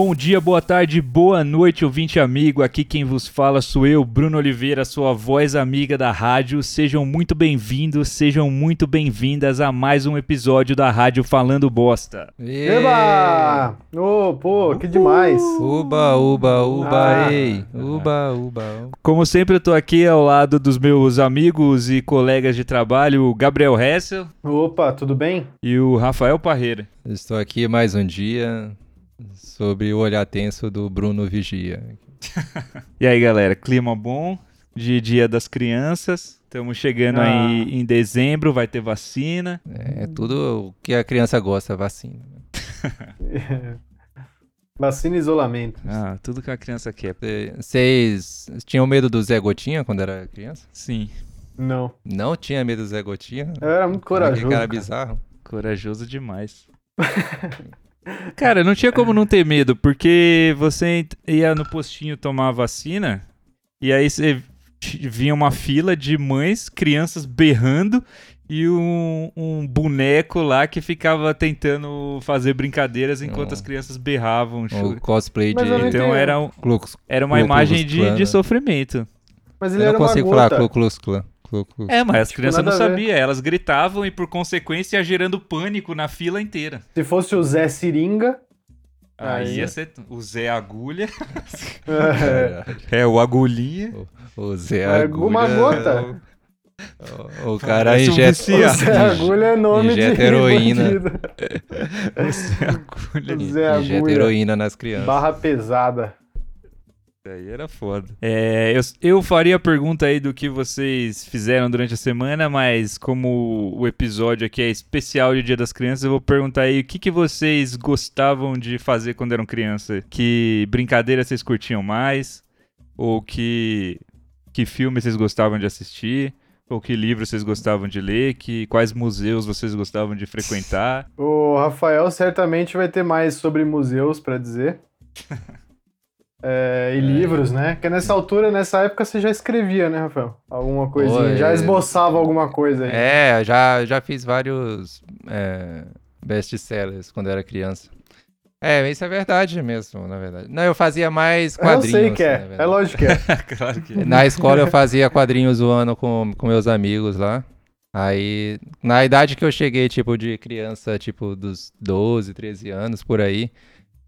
Bom dia, boa tarde, boa noite, ouvinte amigo. Aqui quem vos fala sou eu, Bruno Oliveira, sua voz amiga da rádio. Sejam muito bem-vindos, sejam muito bem-vindas a mais um episódio da Rádio Falando Bosta. Eba! Ô, pô, que demais. Uba, uba, uba, Ah. ei. Uba, uba. Como sempre, eu tô aqui ao lado dos meus amigos e colegas de trabalho, o Gabriel Hessel Opa, tudo bem? e o Rafael Parreira. Estou aqui mais um dia sobre o olhar tenso do Bruno Vigia. E aí, galera, clima bom de Dia das Crianças. Estamos chegando Ah. aí em dezembro, vai ter vacina. É tudo o que a criança gosta, vacina. Vacina e isolamento. Ah, tudo que a criança quer. Cê- Vocês tinham medo do Zé Gotinha quando era criança? Sim, Não. Não tinha medo do Zé Gotinha? Eu era muito corajoso. Que cara cara. bizarro. corajoso demais. Cara, não tinha como não ter medo, porque você ia no postinho tomar a vacina e aí você vinha uma fila de mães, crianças berrando e um, um boneco lá que ficava tentando fazer brincadeiras enquanto Oh. as crianças berravam. O cosplay de... Então era, um- era uma imagem de, de né? sofrimento. Mas ele Eu era não uma consigo gota. falar Ku Klux Klan. É, mas as Tipo, crianças não sabiam, elas gritavam e por consequência ia gerando pânico na fila inteira. Se fosse o Zé Seringa. Aí Aí. ia ser o Zé Agulha. É, É, o Agulhinha. O Zé É, Agulha... uma gota. O, o cara Parece um injeta... o. Zé Agulha é nome Injeta de heroína. O Zé Agulha. O Zé Injeta Agulha. heroína nas crianças. Barra pesada. Aí era foda. É, eu, eu faria a pergunta aí do que vocês fizeram durante a semana, mas como o episódio aqui é especial de Dia das Crianças, eu vou perguntar aí o que, que vocês gostavam de fazer quando eram criança? Que brincadeira vocês curtiam mais? Ou que, que filme vocês gostavam de assistir? Ou que livro vocês gostavam de ler? Que, quais museus vocês gostavam de frequentar? O Rafael certamente vai ter mais sobre museus pra dizer. É, e livros, né? Porque nessa altura, nessa época, você já escrevia, né, Rafael? Alguma coisinha. Oi. Já esboçava alguma coisa aí. É, já, já fiz vários é, best-sellers quando era criança. É, isso é verdade mesmo, na verdade. Não, eu fazia mais eu quadrinhos. sei que é. verdade. É lógico que é. claro que Na escola eu fazia quadrinhos zoando com, com meus amigos lá. Aí, na idade que eu cheguei, tipo, de criança, tipo, dos 12, 13 anos, por aí,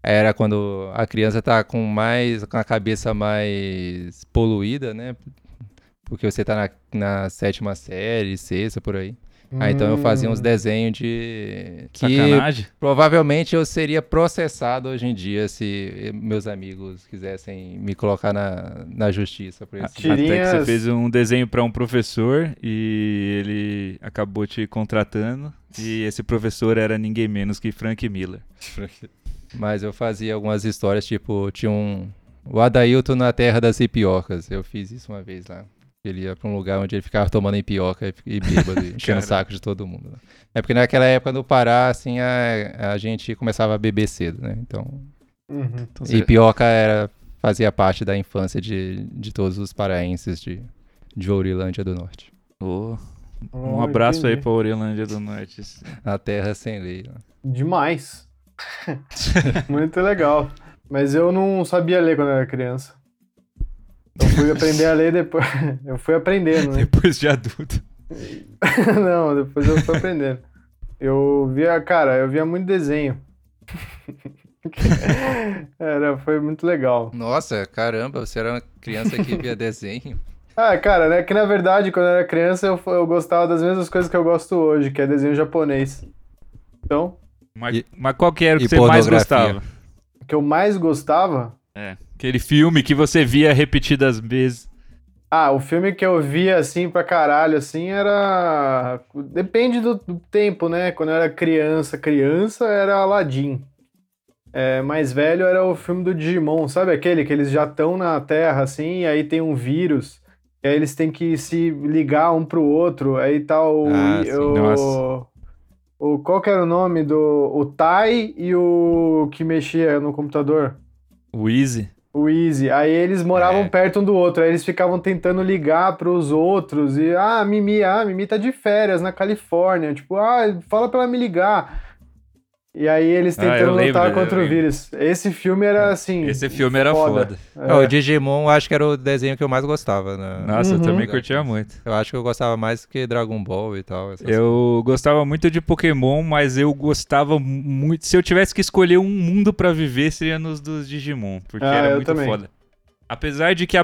era quando a criança tá com mais, com a cabeça mais poluída, né? Porque você tá na, na sétima série, sexta, por aí. Ah, então eu fazia uns Hum. desenhos de... Que Sacanagem. provavelmente eu seria processado hoje em dia se meus amigos quisessem me colocar na, na justiça por isso. Tira- Até que você Tirinhas. fez um desenho para um professor e ele acabou te contratando. E esse professor era ninguém menos que Frank Miller. Mas eu fazia algumas histórias, tipo, tinha um. O Adailton na Terra das Ipiocas. Eu fiz isso uma vez lá. Ele ia pra um lugar onde ele ficava tomando ipioca e- bêbado, e enchendo o saco de todo mundo. né? É porque naquela época no Pará, assim, a, a gente começava a beber cedo, né? Então, Uhum. Então, era, fazia parte da infância de, de todos os paraenses de, de Ourilândia do Norte. Ô, um Oh, abraço aí entendi. pra Orelândia do Norte. A terra sem lei. né? Demais. Muito legal. Mas eu não sabia ler quando era criança. Eu fui aprender a ler depois. Eu fui aprendendo, né? Depois de adulto. não, depois eu fui aprendendo. Eu via, cara, eu via muito desenho. Era, foi muito legal. Nossa, caramba, você era uma criança que via desenho. Ah, cara, né? Que na verdade, quando eu era criança, eu, eu gostava das mesmas coisas que eu gosto hoje, que é desenho japonês. Então, Mas, E- mas qual que era o que você mais gostava? o que eu mais gostava É, aquele filme que você via repetidas vezes. Ah, o filme que eu via assim pra caralho, assim, era. Depende do, do tempo, né? Quando eu era criança, criança era Aladdin. É, mais velho era o filme do Digimon, sabe aquele que eles já estão na Terra, assim, e aí tem um vírus, e aí eles têm que se ligar um pro outro, aí tá o. Ah, sim, o, nossa. O qual que era o nome do. O Tai e o que mexia no computador? O Easy. O Easy. Aí eles moravam É. perto um do outro, aí eles ficavam tentando ligar pros outros e ah, Mimi, ah, Mimi tá de férias na Califórnia, tipo, ah, fala pra ela me ligar. E aí eles Ah, eu tentando lembro, lutar eu contra o vírus. Esse filme era assim. Esse filme era foda. É. O Digimon, eu acho que era o desenho que eu mais gostava. Né? Nossa, eu Uhum. também curtia muito. Eu acho que eu gostava mais que Dragon Ball e tal. essas Eu gostava muito de Pokémon, mas eu gostava muito. Se eu tivesse que escolher um mundo pra viver, seria nos dos Digimon, porque Ah, era eu muito também. foda. Apesar de que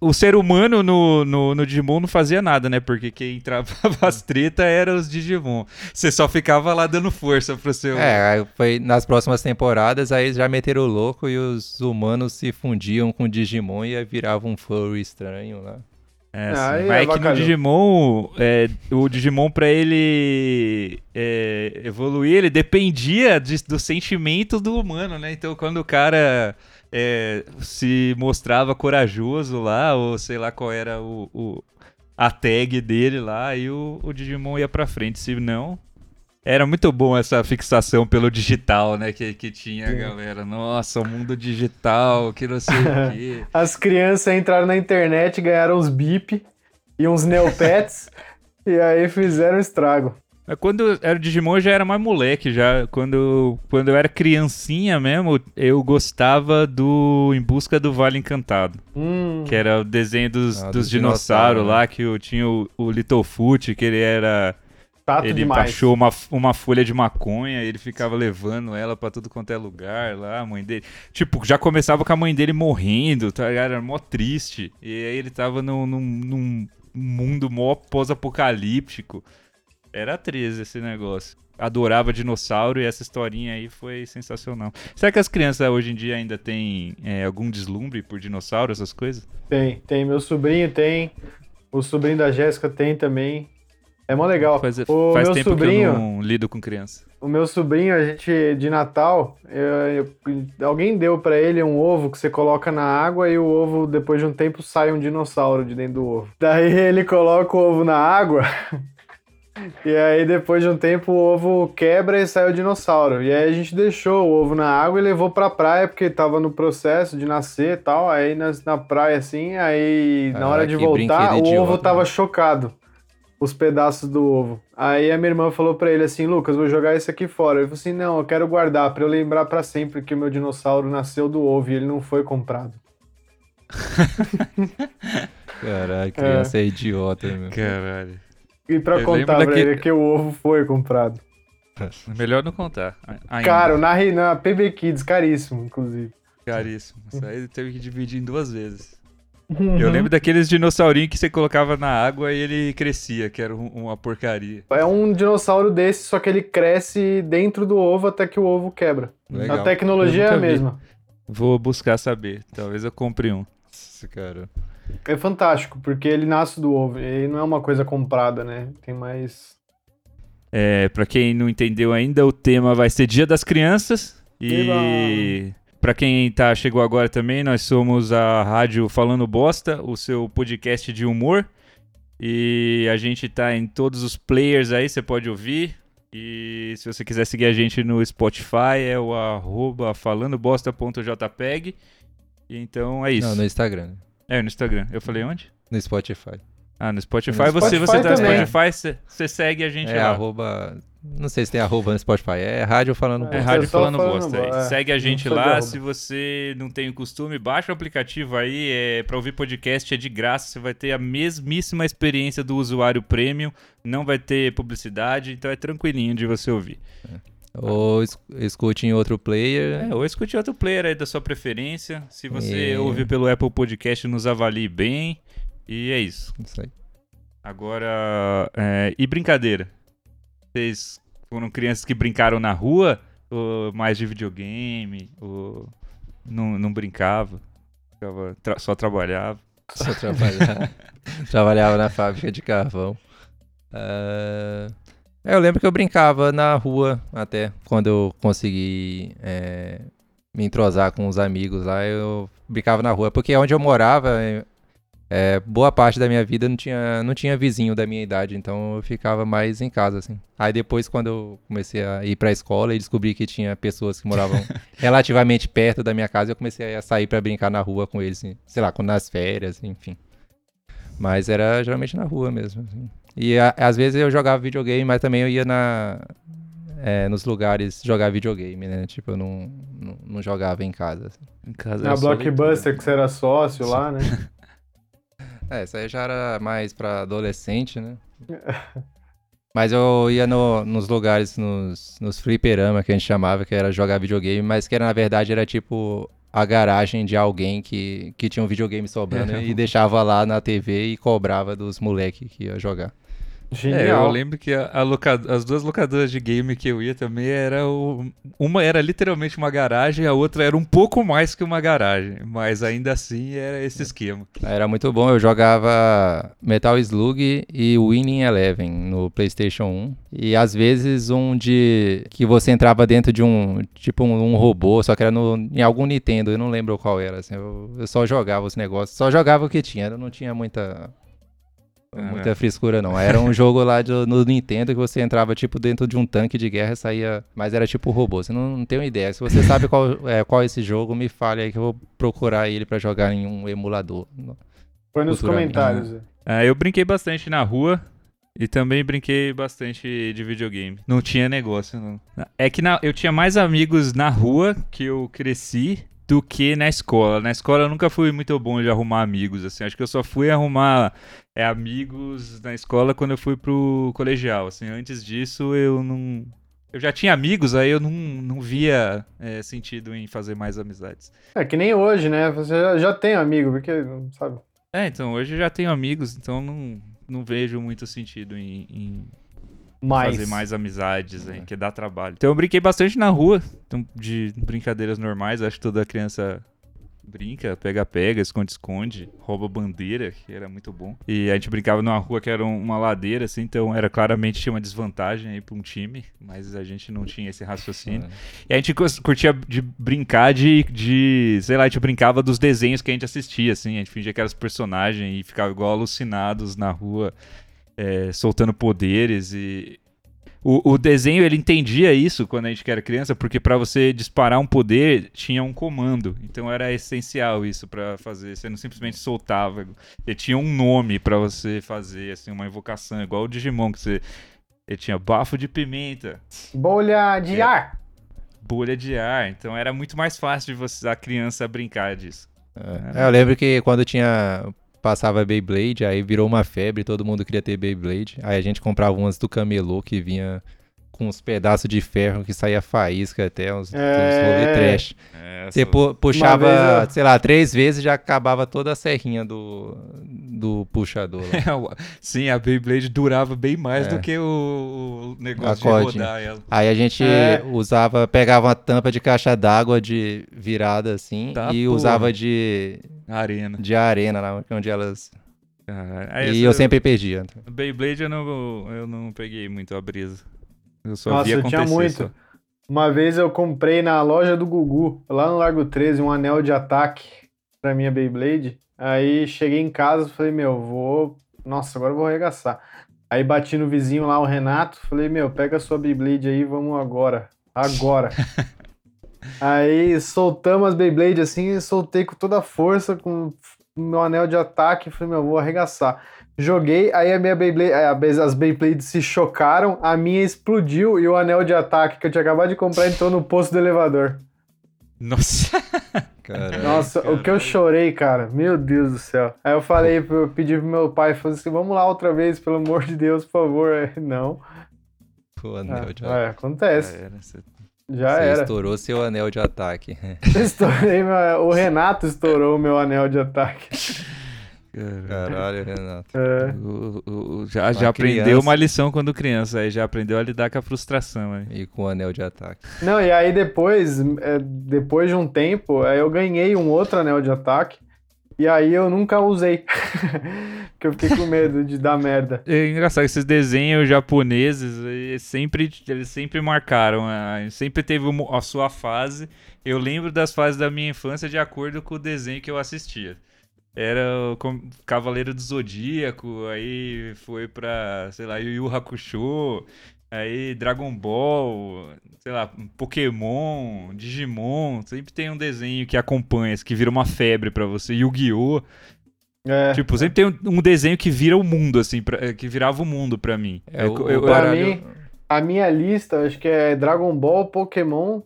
o ser humano no, no, no Digimon não fazia nada, né? Porque quem travava as treta era os Digimon. Você só ficava lá dando força pro seu. É, foi nas próximas temporadas, aí eles já meteram o louco e os humanos se fundiam com o Digimon e aí virava um furry estranho lá. É, Ah, sim. aí Mas é que no. Digimon, é, o Digimon pra ele é, evoluir, ele dependia de- do sentimento do humano, né? Então quando o cara é, se mostrava corajoso lá, ou sei lá qual era o, o- a tag dele lá, aí o, o Digimon ia pra frente. Se não, era muito bom essa fixação pelo digital, né? Que, que tinha a galera. Nossa, o mundo digital, que não sei o quê. As crianças entraram na internet, ganharam uns bip e uns Neopets. e aí fizeram estrago. Mas quando era Digimon eu já era mais moleque, já. Quando, quando eu era criancinha mesmo, eu gostava do Em Busca do Vale Encantado. Hum, Que era o desenho dos, Ah, dos dos dinossauros dinossauros, lá, que eu tinha o, o Littlefoot, que ele era. chato ele demais. achou uma, uma folha de maconha, ele ficava levando ela pra tudo quanto é lugar lá, a mãe dele. Tipo, já começava com a mãe dele morrendo, tá ligado? Era mó triste. E aí ele tava num, num, num mundo mó pós-apocalíptico. Era 13 esse negócio. Adorava dinossauro e essa historinha aí foi sensacional. Será que as crianças hoje em dia ainda têm é, algum deslumbre por dinossauro, essas coisas? Tem, tem. Meu sobrinho tem. O sobrinho da Jéssica tem também. É mó legal. Faz, o faz meu tempo que sobrinho, eu não lido com criança. o meu sobrinho, a gente de Natal, eu- eu- alguém deu pra ele um ovo que você coloca na água e o ovo depois de um tempo sai um dinossauro de dentro do ovo. Daí ele coloca o ovo na água. E aí, depois de um tempo, o ovo quebra e sai o dinossauro. E aí a gente deixou o ovo na água e levou pra praia, porque tava no processo de nascer e tal. Aí na, na praia, assim, aí na Ah, hora de que voltar, o ovo tava né? chocado. Os pedaços do ovo. Aí a minha irmã falou pra ele assim: Lucas, vou jogar isso aqui fora. Ele falou assim: Não, eu quero guardar pra eu lembrar pra sempre que o meu dinossauro nasceu do ovo e ele não foi comprado. Caralho, criança é, idiota, meu. Caralho. E pra Eu contar pra daquele- ele que o ovo foi comprado. Melhor não contar. Ainda. Caro, na, na PB Kids, caríssimo, inclusive. Caríssimo. Isso aí teve que dividir em duas vezes. Uhum. Eu lembro daqueles dinossaurinhos que você colocava na água e ele crescia, que era um- uma porcaria. É um dinossauro desse, só que ele cresce dentro do ovo até que o ovo quebra. Legal. A tecnologia é a nunca vi. mesma. Vou buscar saber. Talvez eu compre um. Cara. É fantástico, porque ele nasce do ovo. E não é uma coisa comprada, né? Tem mais. É, pra quem não entendeu ainda, o tema vai ser Dia das Crianças. E pra quem tá, chegou agora também, nós somos a Rádio Falando Bosta, o seu podcast de humor. E a gente tá em todos os players aí, você pode ouvir. E se você quiser seguir a gente no Spotify, é o arroba falandobosta.jpeg. E Então é isso. Não, no Instagram. É, no Instagram. Eu falei onde? No Spotify. Ah, no Spotify. No você, você Spotify tá no. Spotify, você- você segue a gente É lá. arroba. Não sei se tem arroba no Spotify. É rádio falando. É É, bosta. Rádio Falando falando Bosta. bo- é. é. Segue a gente lá. arroba. Se você não tem o costume, baixa o aplicativo aí. É, pra ouvir podcast é de graça. Você vai ter a mesmíssima experiência do usuário premium. Não vai ter publicidade. Então é tranquilinho de você ouvir. Ou es- escute em outro player. É, ou escute outro player aí da sua preferência. Se você É. ouve pelo Apple Podcast, nos avalie bem. E é isso. Isso aí. Agora, é, e brincadeira? Vocês foram crianças que brincaram na rua? Ou mais de videogame? Ou não, não brincava? Ficava tra- só trabalhava? Só trabalhava. trabalhava na fábrica de carvão. Ah, eu lembro que eu brincava na rua até. Quando eu consegui é, me entrosar com os amigos lá, eu brincava na rua. Porque onde eu morava, é, é, boa parte da minha vida não tinha, não tinha vizinho da minha idade. Então eu ficava mais em casa, assim. Aí depois, quando eu comecei a ir pra escola e descobri que tinha pessoas que moravam relativamente perto da minha casa, eu comecei a sair pra brincar na rua com eles, assim, sei lá, nas férias, enfim. Mas era geralmente na rua mesmo. assim. E a- às vezes eu jogava videogame, mas também eu ia na é, nos lugares jogar videogame, né? Tipo, eu não, não, não jogava em casa. assim. Em casa Na Blockbuster, que você era sócio lá, né? É, isso aí já era mais pra adolescente, né? Mas eu ia no- nos lugares, nos, nos fliperama que a gente chamava, que era jogar videogame, mas que era, na verdade era tipo a garagem de alguém que, que tinha um videogame sobrando e deixava lá na TV e cobrava dos moleques que ia jogar. É, eu Genial. lembro que a, a as duas locadoras de game que eu ia também era o... uma era literalmente uma garagem, a outra era um pouco mais que uma garagem, mas ainda assim era esse esquema. Era muito bom, eu jogava Metal Slug e Winning Eleven no PlayStation 1. E às vezes um de. que você entrava dentro de um. tipo um, um robô, só que era no, em algum Nintendo, eu não lembro qual era. Assim, eu, eu só jogava os negócios, só jogava o que tinha, eu não tinha muita. Muita frescura, não. Era um jogo lá de- no Nintendo que você entrava, tipo, dentro de um tanque de guerra e saía. Mas era tipo robô. Você não, não tem uma ideia. Se você sabe qual é, qual é esse jogo, me fale aí que eu vou procurar ele pra jogar em um emulador. Põe nos comentários. Ah, eu brinquei bastante na rua e também brinquei bastante de videogame. Não tinha negócio, não. É que na- eu tinha mais amigos na rua que eu cresci do que na escola. Na escola eu nunca fui muito bom de arrumar amigos, assim. Acho que eu só fui arrumar é, amigos na escola quando eu fui pro colegial, assim. Antes disso eu não... Eu já tinha amigos, aí eu não, não via é, sentido em fazer mais amizades. É que nem hoje, né? Você já, já tem amigo, porque, sabe? É, então hoje eu já tenho amigos, então não, não vejo muito sentido em- em Mais. fazer mais amizades, hein, que dá trabalho. Então eu brinquei bastante na rua, então, de brincadeiras normais, acho que toda criança brinca, pega-pega, esconde-esconde, rouba bandeira, que era muito bom. E a gente brincava numa rua que era um- uma ladeira, assim, então era claramente tinha uma desvantagem aí pra um time, mas a gente não tinha esse raciocínio. E a gente curtia de brincar de, de, sei lá, a gente brincava dos desenhos que a gente assistia, assim, a gente fingia que era os personagens e ficava igual alucinados na rua, é, soltando poderes e... O, o desenho, ele entendia isso quando a gente era criança, porque pra você disparar um poder, tinha um comando. Então era essencial isso pra fazer. Você não simplesmente soltava. Ele tinha um nome pra você fazer, assim, uma invocação, igual o Digimon, que você... Ele tinha bafo de pimenta, Bolha de É. ar. bolha de ar. Então era muito mais fácil de você a criança brincar disso. É, eu lembro que quando tinha. Passava Beyblade, aí virou uma febre, todo mundo queria ter Beyblade. Aí a gente comprava umas do camelô que vinha com uns pedaços de ferro que saía faísca até, uns, uns É. rolê trash. É, Você pu- puxava, eu- sei lá, três vezes e já acabava toda a serrinha do, do puxador. lá. Sim, a Beyblade durava bem mais É. do que o, o negócio de cordinha. rodar ela. Aí a gente É. usava, pegava uma tampa de caixa d'água de virada assim Tá, e porra. usava de, Na arena. de arena lá onde elas. Aí e eu sempre perdia. Beyblade eu não, eu não peguei muito a brisa. Eu só Nossa, eu acontecer. tinha muito. só. Uma vez eu comprei na loja do Gugu, lá no Largo 13, um anel de ataque pra minha Beyblade. Aí cheguei em casa e falei, meu, vou. Nossa, agora eu vou arregaçar. Aí bati no vizinho lá, o Renato, falei, meu, pega a sua Beyblade aí, vamos agora. Agora. aí soltamos as Beyblade assim, e soltei com toda a força, com o meu anel de ataque. Falei, meu, vou arregaçar. Joguei, aí a minha Beyblade, a Bey- as Beyblades se chocaram, a minha explodiu e o anel de ataque que eu tinha acabado de comprar entrou no poço do elevador. Nossa. Nossa, o que eu chorei, cara. Meu Deus do céu. Aí eu falei, eu pedi pro meu pai, falei assim, vamos lá outra vez, pelo amor de Deus, por favor. Aí, Não. O Ah, anel de é, acontece. Já era, você- Já Você era. estourou seu anel de ataque. Estourei meu- o Renato estourou o meu anel de ataque. Caralho. Renato. É. O- o- o- já Uma já aprendeu criança. uma lição quando criança, aí já aprendeu a lidar com a frustração. Aí. E com o anel de ataque. Não, e aí depois, é, depois de um tempo, aí eu ganhei um outro anel de ataque. E aí eu nunca usei. Porque eu fiquei com medo de dar merda. É engraçado, esses desenhos japoneses, eles sempre, eles sempre marcaram, a- sempre teve a sua fase. Eu lembro das fases da minha infância de acordo com o desenho que eu assistia. Era o Cavaleiro do Zodíaco, aí foi pra, sei lá, Yu Yu Hakusho, aí Dragon Ball, sei lá, Pokémon, Digimon, sempre tem um desenho que acompanha, que vira uma febre pra você, Yu-Gi-Oh! É, Tipo, sempre tem um, um desenho que vira o mundo, assim, pra- que virava o mundo pra mim. É, Eu- o, eu- pra mim, A minha lista, acho que é Dragon Ball, Pokémon,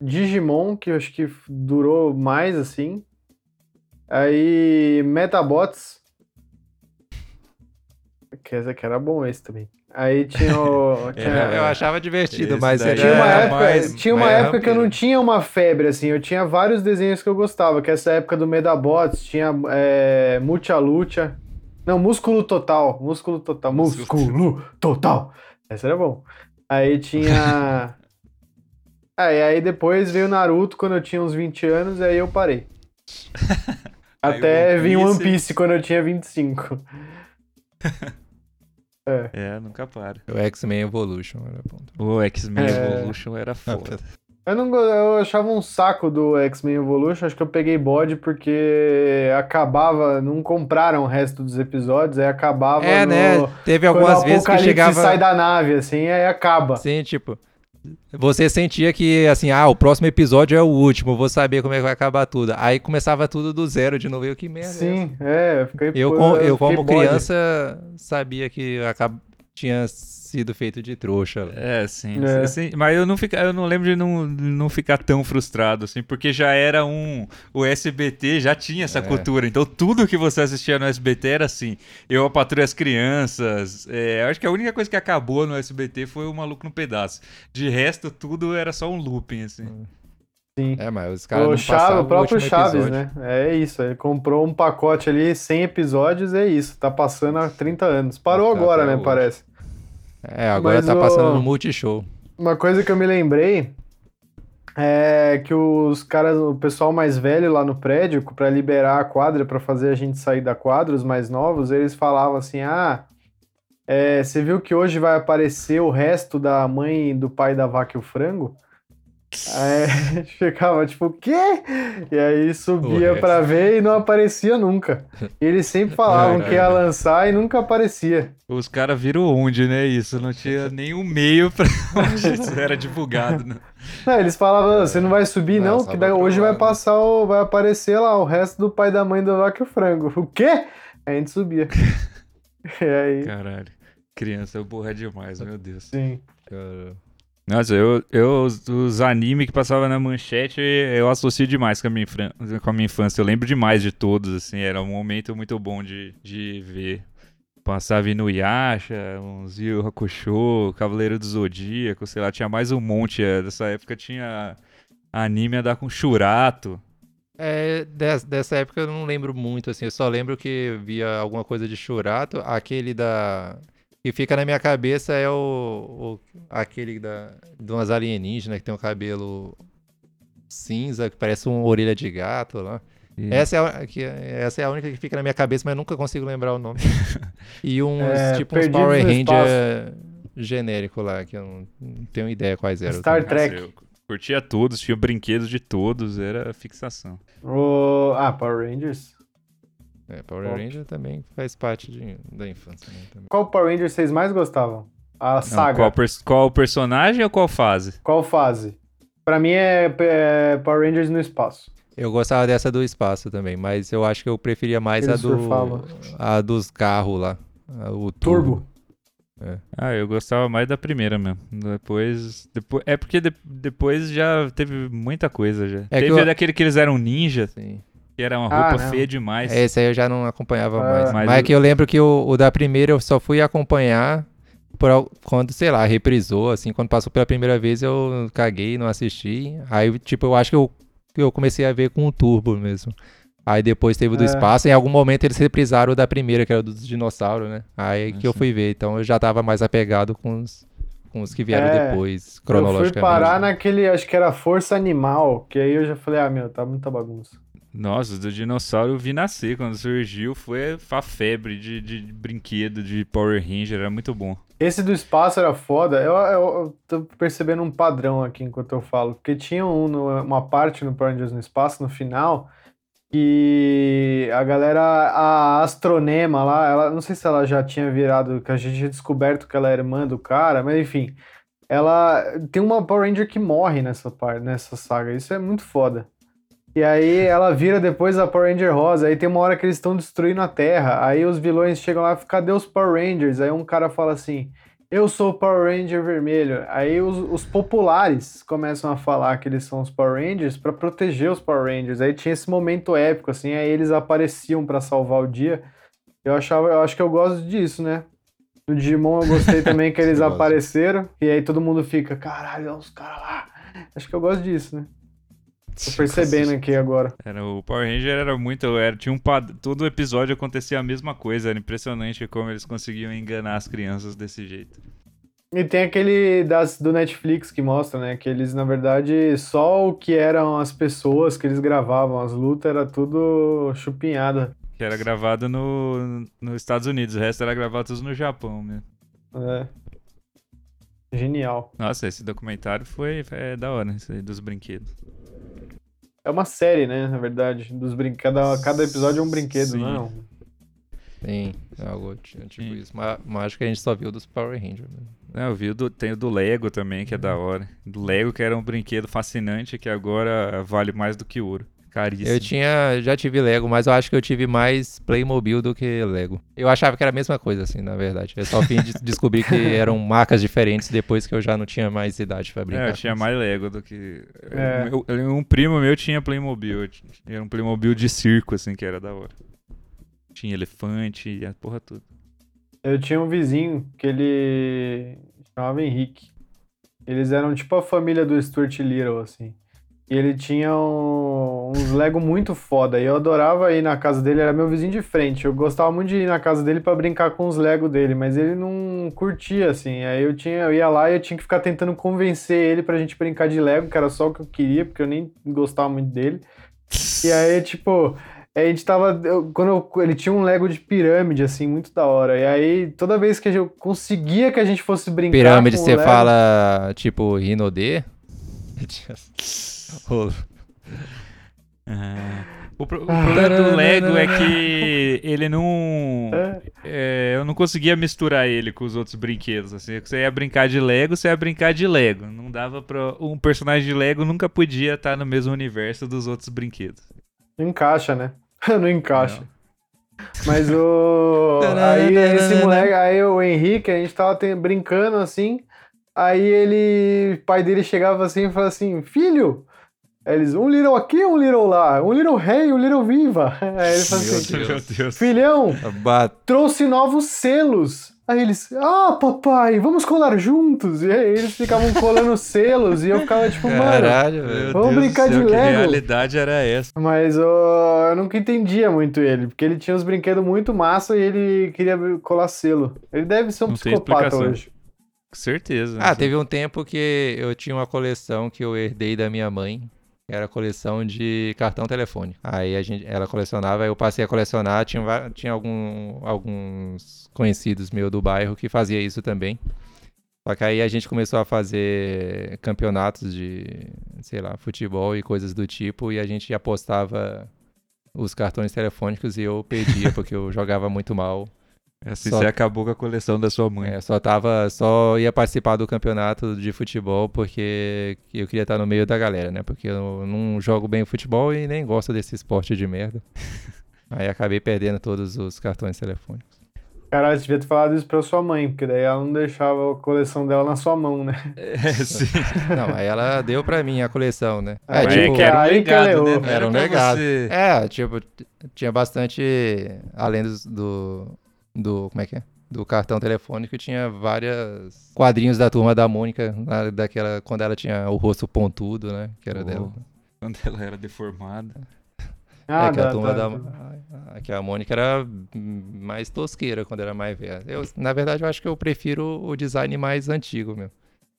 Digimon, que eu acho que durou mais, assim. Aí, Metabots. Que esse aqui era bom esse também. Aí tinha o. Tinha, É, eu achava divertido, Esse mas tinha uma é época, mais- tinha uma mais época que eu não tinha uma febre, assim. Eu tinha vários desenhos que eu gostava, que essa época do Medabots tinha é, Mucha Lucha. Não, Músculo Total. Músculo Total. Músculo Total. Esse era bom. Aí tinha. Aí, aí depois veio Naruto quando eu tinha uns 20 anos, aí eu parei. Até vir One Piece. Quando eu tinha 25. É, nunca para. O X-Men Evolution era bom. O X-Men É. Evolution era foda. Eu não eu achava um saco do X-Men Evolution, acho que eu peguei bode porque acabava, não compraram o resto dos episódios, aí acabava É, no, né? Teve algumas o vezes que chegava. sai da nave, assim, aí acaba. Sim, tipo. Você sentia que, assim, ah, o próximo episódio é o último, vou saber como é que vai acabar tudo. Aí começava tudo do zero de novo. Eu, que merda. é? Sim, é, eu fiquei Eu, com- eu fiquei como criança, sabia que tinha sido feito de trouxa. É, sim. É. assim, mas eu não, fica, eu não lembro de não, não ficar tão frustrado, assim, porque já era um. O SBT já tinha essa É. cultura. Então tudo que você assistia no SBT era assim. Eu, a Patrulha as Crianças. é, eu acho que a única coisa que acabou no SBT foi o Maluco no Pedaço. De resto, tudo era só um looping, assim. Sim. É, mas os caras O, não Chaves, o próprio último Chaves, episódio. né? É isso, ele comprou um pacote ali, 100 episódios, é isso, tá passando há 30 anos. Parou Tá agora, até né, hoje. parece. É, agora Mas tá o- passando no Multishow. Uma coisa que eu me lembrei é que os caras, o pessoal mais velho lá no prédio, pra liberar a quadra, pra fazer a gente sair da quadra, os mais novos, eles falavam assim: ah, é, você viu que hoje vai aparecer o resto da mãe do pai da vaca e o frango? Aí a gente ficava tipo, o quê? E aí subia pra ver e não aparecia nunca. E eles sempre falavam que ia lançar e nunca aparecia. Os caras viram onde, né? Isso. Não tinha nenhum meio pra onde isso era divulgado, né? Não, eles falavam, você não vai subir Não, não, que daí hoje vai né? passar o, vai aparecer lá o resto do pai da mãe do vaca e o frango. O quê? Aí a gente subia. e aí, Caralho. Criança burra demais, meu Deus. sim. Nossa, eu, eu os, animes que passavam na manchete, eu associo demais com a, minha, com a minha infância. Eu lembro demais de todos, assim, era um momento muito bom de, de ver. Passava no Yasha, uns Yu Hakusho, Cavaleiro do Zodíaco, sei lá, tinha mais um monte. é, Dessa época tinha anime a dar com Churato. É, des- dessa época eu não lembro muito, assim, eu só lembro que via alguma coisa de Churato, aquele da... que fica na minha cabeça é o, o- aquele da, de umas alienígenas que tem um cabelo cinza, que parece uma orelha de gato lá. E- Essa é, a, que, essa é a única que fica na minha cabeça, mas eu nunca consigo lembrar o nome. E uns, É, tipo, uns Power Ranger genérico lá, que eu não, não tenho ideia quais eram. Star também. Trek. Nossa, eu curtia todos, tinha brinquedos de todos, era fixação. O... Ah, Power Rangers. É, Power Top. Ranger também faz parte de- da infância. Né, também. Qual Power Ranger vocês mais gostavam? A Não, saga. qual, pers- qual personagem ou qual fase? Qual fase? Pra mim é, é Power Rangers no espaço. Eu gostava dessa do espaço também, mas eu acho que eu preferia mais Ele a do surfava. a dos carros lá, o turbo. Turbo. Ah, eu gostava mais da primeira mesmo. Depois. depois é porque de- depois já teve muita coisa já. É que teve eu- daquele que eles eram ninja, Sim. Que era uma Ah, roupa não. feia demais. Esse aí eu já não acompanhava Ah, mais. mas Mas, é o- que eu lembro que o, o da primeira eu só fui acompanhar por, quando, sei lá, reprisou, assim, quando passou pela primeira vez eu caguei, não assisti. Aí, tipo, eu acho que eu, que eu comecei a ver com o turbo mesmo. Aí depois teve o do É. espaço, em algum momento eles reprisaram o da primeira, que era o dos dinossauros, né? Aí que eu Nossa. fui ver, então eu já tava mais apegado com os, com os que vieram É, depois, Eu fui cronologicamente. parar né? naquele, acho que era Força Animal, que aí eu já falei, ah, meu, tá muita bagunça. Nossa, do dinossauro eu vi nascer. Quando surgiu, foi a febre de, de brinquedo de Power Ranger, era muito bom. Esse do espaço era foda. Eu, eu, eu tô percebendo um padrão aqui enquanto eu falo. Porque tinha um, uma parte no Power Rangers no espaço, no final, que a galera, a Astronema lá, ela, não sei se ela já tinha virado, que a gente tinha descoberto que ela era irmã do cara, mas enfim. Ela tem uma Power Ranger que morre nessa parte, nessa saga. Isso é muito foda. E aí ela vira depois a Power Ranger rosa. Aí tem uma hora que eles estão destruindo a Terra. Aí os vilões chegam lá e ficam, cadê os Power Rangers? Aí um cara fala assim: eu sou o Power Ranger vermelho. Aí os, os populares começam a falar que eles são os Power Rangers para proteger os Power Rangers. Aí tinha esse momento épico, assim, aí eles apareciam para salvar o dia. Eu achava, eu acho que eu gosto disso, né? No Digimon eu gostei também que eles apareceram. E aí todo mundo fica, caralho, olha os caras lá. Acho que eu gosto disso, né? Tô percebendo aqui agora. Era, o Power Ranger era muito. Era, tinha um pad... Todo episódio acontecia a mesma coisa. Era impressionante como eles conseguiam enganar as crianças desse jeito. E tem aquele das, do Netflix que mostra, né? Que eles, na verdade, só o que eram as pessoas que eles gravavam, as lutas, era tudo chupinhada. Que era gravado no, nos Estados Unidos, o resto era gravado tudo no Japão mesmo. É. Genial. Nossa, esse documentário foi é, da hora, esse aí dos brinquedos. É uma série, né? Na verdade. Dos brin... cada, cada episódio é um brinquedo, Sim. não? Sim, algo tipo Sim. isso. Mas, mas acho que a gente só viu dos Power Rangers. mesmo. Não, eu vi o do, tem o do Lego também, que é da hora. Do Lego, que era um brinquedo fascinante, que agora vale mais do que ouro. Caríssimo. Eu tinha, já tive Lego, mas eu acho que eu tive mais Playmobil do que Lego. Eu achava que era a mesma coisa, assim, na verdade. Eu só vim de descobrir que eram marcas diferentes depois que eu já não tinha mais idade pra brincar. É, eu tinha mais Lego do que. É. Eu- eu- um primo meu tinha Playmobil. Era um Playmobil de circo, assim, que era da hora. Tinha elefante e a porra toda. Eu tinha um vizinho que ele chamava Henrique. Eles eram tipo a família do Stuart Little, assim. E ele tinha um- uns Lego muito foda. E eu adorava ir na casa dele, era meu vizinho de frente. Eu gostava muito de ir na casa dele pra brincar com os Lego dele, mas ele não curtia, assim. Aí eu tinha, eu ia lá e eu tinha que ficar tentando convencer ele pra gente brincar de Lego, que era só o que eu queria, porque eu nem gostava muito dele. E aí, tipo, a gente tava. eu- quando eu- ele tinha um Lego de pirâmide, assim, muito da hora. E aí, toda vez que eu conseguia que a gente fosse brincar. Pirâmide, você Lego- fala, tipo, Rinodê? Ah. O, pro- o problema do Lego é que ele não. É. é, eu não conseguia misturar ele com os outros brinquedos. Assim, você ia brincar de Lego, você ia brincar de Lego. Não dava pra. Um personagem de Lego nunca podia estar no mesmo universo dos outros brinquedos. Não encaixa, né? não encaixa. Mas o. aí esse moleque, aí o Henrique, a gente tava brincando assim. Aí ele. O pai dele chegava assim e falava assim: Filho! Aí eles, um little aqui, um little lá, um little rei, um little viva. Aí ele Meu assim: Deus. Meu Deus. Filhão, trouxe novos selos. Aí eles, ah, papai, vamos colar juntos. E aí eles ficavam colando selos e eu ficava tipo, mano. Caralho. Vamos Deus brincar de céu, que Lego. realidade era essa? Mas ó, eu nunca entendia muito ele, porque ele tinha uns brinquedos muito massa e ele queria colar selo. Ele deve ser um Não psicopata hoje. Certeza. Ah, teve um tempo que eu tinha uma coleção que eu herdei da minha mãe. que Era coleção de cartão telefônico. Aí a gente, ela colecionava, eu passei a colecionar. Tinha, tinha algum- alguns conhecidos meus do bairro que fazia isso também. Só que aí a gente começou a fazer campeonatos de, sei lá, futebol e coisas do tipo. E a gente apostava os cartões telefônicos e eu perdia porque eu jogava muito mal. Assim Só- você acabou com a coleção da sua mãe. É, só tava, só ia participar do campeonato de futebol porque eu queria estar no meio da galera, né? Porque eu não jogo bem futebol e nem gosto desse esporte de merda. Aí acabei perdendo todos os cartões telefônicos. Caralho, você devia ter falado isso pra sua mãe, porque daí ela não deixava a coleção dela na sua mão, né? É, sim. Não, aí ela deu pra mim a coleção, né? Ah, É, tipo, é que era um aí legado, ela né? Era um legado. você- É, tipo, tinha bastante. Além dos- do, do. Como é que é? Do cartão telefônico, tinha vários quadrinhos da turma da Mônica, daquela, quando ela tinha o rosto pontudo, né? Que era Oh. dela. Quando ela era deformada. Ah, é, que a tá, turma tá. da. a- Que a Mônica era mais tosqueira quando era mais velha. Eu, na verdade, eu acho que eu prefiro o design mais antigo, meu.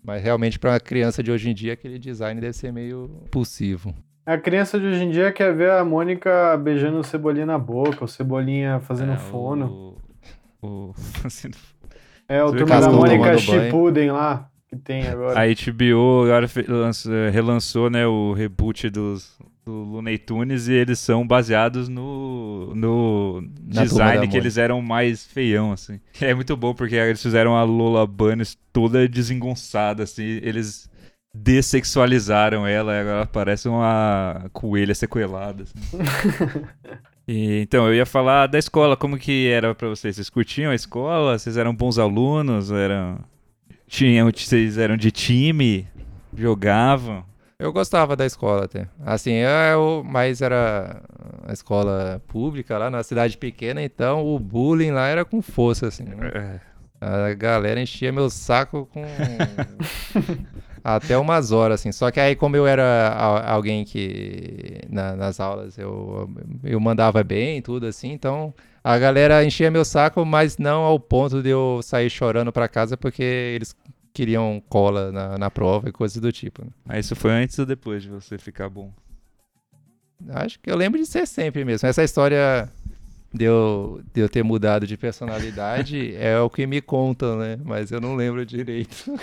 Mas realmente, pra uma criança de hoje em dia, aquele design deve ser meio possível. A criança de hoje em dia quer ver a Mônica beijando o Cebolinha na boca, o Cebolinha fazendo É, fono. O, o, fazendo- É, o turma da Mônica. Shippuden lá, que tem agora. A HBO agora lança- relançou né, o reboot dos, do Looney Tunes e eles são baseados no, no Na design que eles eram mais feião, assim. É muito bom porque eles fizeram a Lola Bunny toda desengonçada, assim. Eles dessexualizaram ela, e agora ela parece uma coelha sequelada. assim. E, então, eu ia falar da escola, como que era pra vocês? Vocês curtiam a escola? Vocês eram bons alunos? Eram... Tinha, vocês eram de time, jogavam. Eu gostava da escola até. Assim, eu, mas era a escola pública lá na cidade pequena, então o bullying lá era com força, assim. Né? É. A galera enchia meu saco com até umas horas, assim. Só que aí, como eu era alguém que na- nas aulas eu, eu mandava bem, tudo assim, então a galera enchia meu saco, mas não ao ponto de eu sair chorando pra casa porque eles queriam cola na, na prova e coisas do tipo. né? Mas isso foi antes ou depois de você ficar bom? Acho que eu lembro de ser sempre mesmo. Essa história de eu, de eu ter mudado de personalidade é o que me contam, né? Mas eu não lembro direito.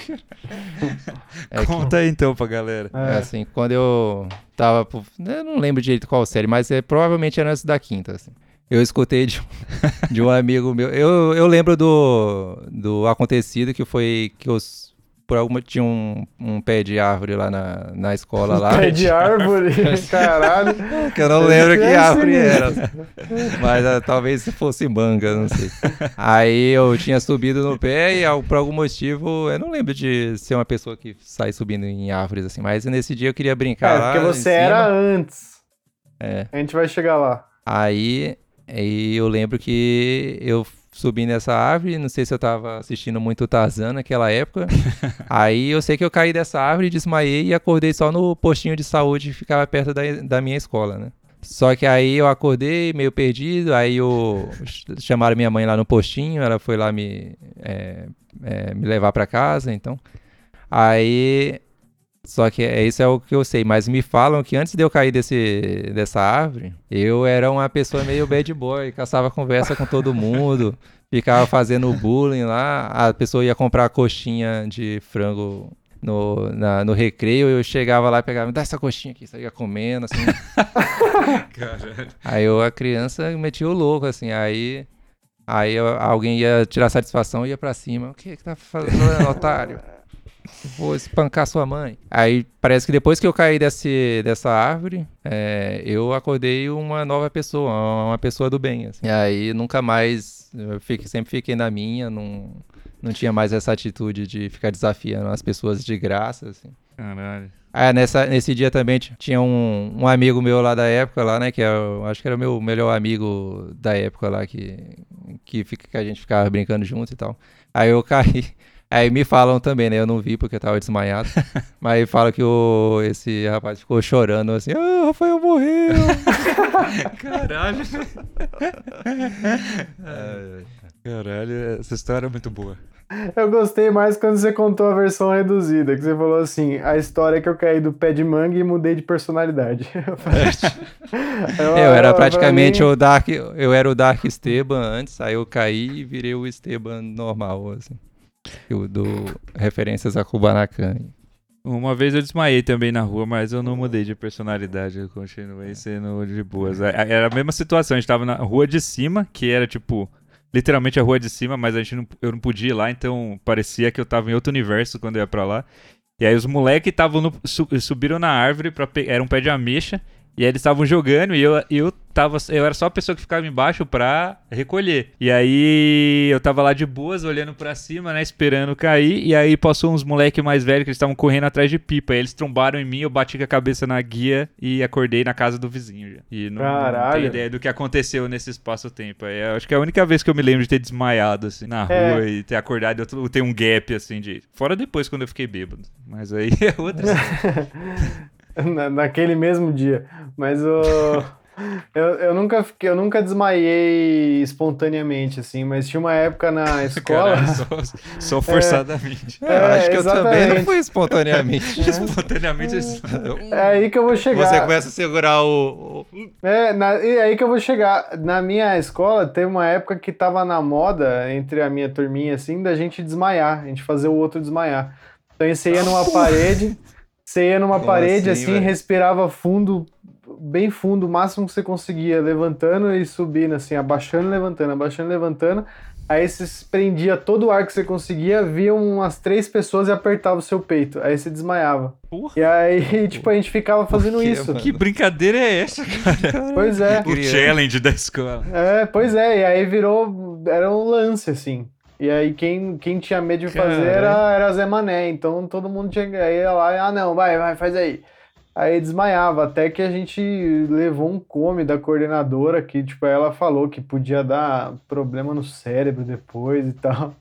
É que- Conta aí então pra galera. É É. assim, quando eu tava. Eu não lembro direito qual série, mas é, provavelmente era antes da quinta. assim. Eu escutei de, um- de um amigo meu. Eu, eu lembro do, do acontecido que foi que eu. Por alguma. Tinha um, um pé de árvore lá na, na escola lá. Pé de árvore, caralho. Que eu não lembro que É árvore era. Mas ah, talvez fosse manga, não sei. Aí eu tinha subido no pé e al- por algum motivo, eu não lembro de ser uma pessoa que sai subindo em árvores assim, mas nesse dia eu queria brincar É, lá. porque você era antes. É. A gente vai chegar lá. Aí, aí eu lembro que eu subi nessa árvore, não sei se eu tava assistindo muito Tarzan naquela época. aí eu sei que eu caí dessa árvore, desmaiei e acordei só no postinho de saúde que ficava perto da, da minha escola, né? Só que aí eu acordei meio perdido, aí eu ch- chamaram minha mãe lá no postinho, ela foi lá me, é, é, me levar pra casa, então. Aí só que é, isso é o que eu sei, mas me falam que antes de eu cair desse, dessa árvore, eu era uma pessoa meio bad boy, caçava conversa com todo mundo, ficava fazendo bullying lá, a pessoa ia comprar coxinha de frango no, na- no recreio, eu chegava lá e pegava, me dá essa coxinha aqui, saía comendo, assim. Caralho. Aí eu, a criança, metia o louco, assim, aí... Aí eu- alguém ia tirar satisfação e ia pra cima. O que que tá fazendo, otário? Vou espancar sua mãe. Aí parece que depois que eu caí desse, dessa árvore, é, eu acordei uma nova pessoa, uma pessoa do bem. assim. E aí nunca mais, eu fiquei- sempre fiquei na minha, não, não tinha mais essa atitude de ficar desafiando as pessoas de graça, assim. Caralho. Ah, nessa, nesse dia também tinha um, um amigo meu lá da época lá, né? Que eu acho que era o meu melhor amigo da época lá, que, que, fica, que a gente ficava brincando junto e tal. Aí eu caí. Aí me falam também, né? Eu não vi porque eu tava desmaiado. mas falam que o, esse rapaz ficou chorando assim, ah, o Rafael morreu. Caralho. Caralho, essa história é muito boa. Eu gostei mais quando você contou a versão reduzida, que você falou assim, a história é que eu caí do pé de manga e mudei de personalidade. Eu, eu era pra praticamente mim- o Dark. Eu era o Dark Esteban antes, aí eu caí e virei o Esteban normal, assim. O do referências a Kubanacan. Uma vez eu desmaiei também na rua, mas eu não mudei de personalidade, eu continuei sendo de boas. A- a- Era a mesma situação, a gente tava na rua de cima, que era tipo, literalmente a rua de cima, mas a gente não, eu não podia ir lá, então parecia que eu tava em outro universo quando eu ia pra lá. E aí os moleques estavam su- subiram na árvore, pra era um pé de ameixa, e aí eles estavam jogando e eu, eu tava. Eu era só a pessoa que ficava embaixo pra recolher. E aí eu tava lá de boas, olhando pra cima, né? Esperando cair. E aí passou uns moleque mais velhos que eles estavam correndo atrás de pipa. Aí eles trombaram em mim, eu bati com a cabeça na guia e acordei na casa do vizinho já. E não, não tenho ideia do que aconteceu nesse espaço-tempo. Acho que é a única vez que eu me lembro de ter desmaiado, assim, na É. rua e ter acordado e eu ter um gap, assim, de. Fora depois quando eu fiquei bêbado. Mas aí é outra. Na- naquele mesmo dia. Mas o. Eu, eu, nunca, fiquei- eu nunca desmaiei espontaneamente, assim, mas tinha uma época na escola. Caralho, só, só forçadamente. É, eu acho que eu também não fui espontaneamente. Espontaneamente. É aí que eu vou chegar. Você começa a segurar o. É, na- e aí que eu vou chegar. Na minha escola, teve uma época que tava na moda, entre a minha turminha, assim, da gente desmaiar, a gente fazer o outro desmaiar. Então você ia numa parede, você ia numa Como parede, assim, assim, velho? respirava fundo, bem fundo, o máximo que você conseguia, levantando e subindo, assim, abaixando, levantando, abaixando, levantando. Aí você prendia todo o ar que você conseguia, via umas três pessoas e apertava o seu peito. Aí você desmaiava. Porra. E aí, tipo, a gente ficava fazendo quê, isso. mano? Que brincadeira é essa, cara? Pois é. O challenge da escola. É, pois é, e aí virou. Era um lance, assim. E aí quem, quem tinha medo de fazer era, era Zé Mané. Então todo mundo tinha que ir lá, ah não, vai, vai, faz aí. Aí desmaiava, até que a gente levou um come da coordenadora que, tipo, ela falou que podia dar problema no cérebro depois e tal.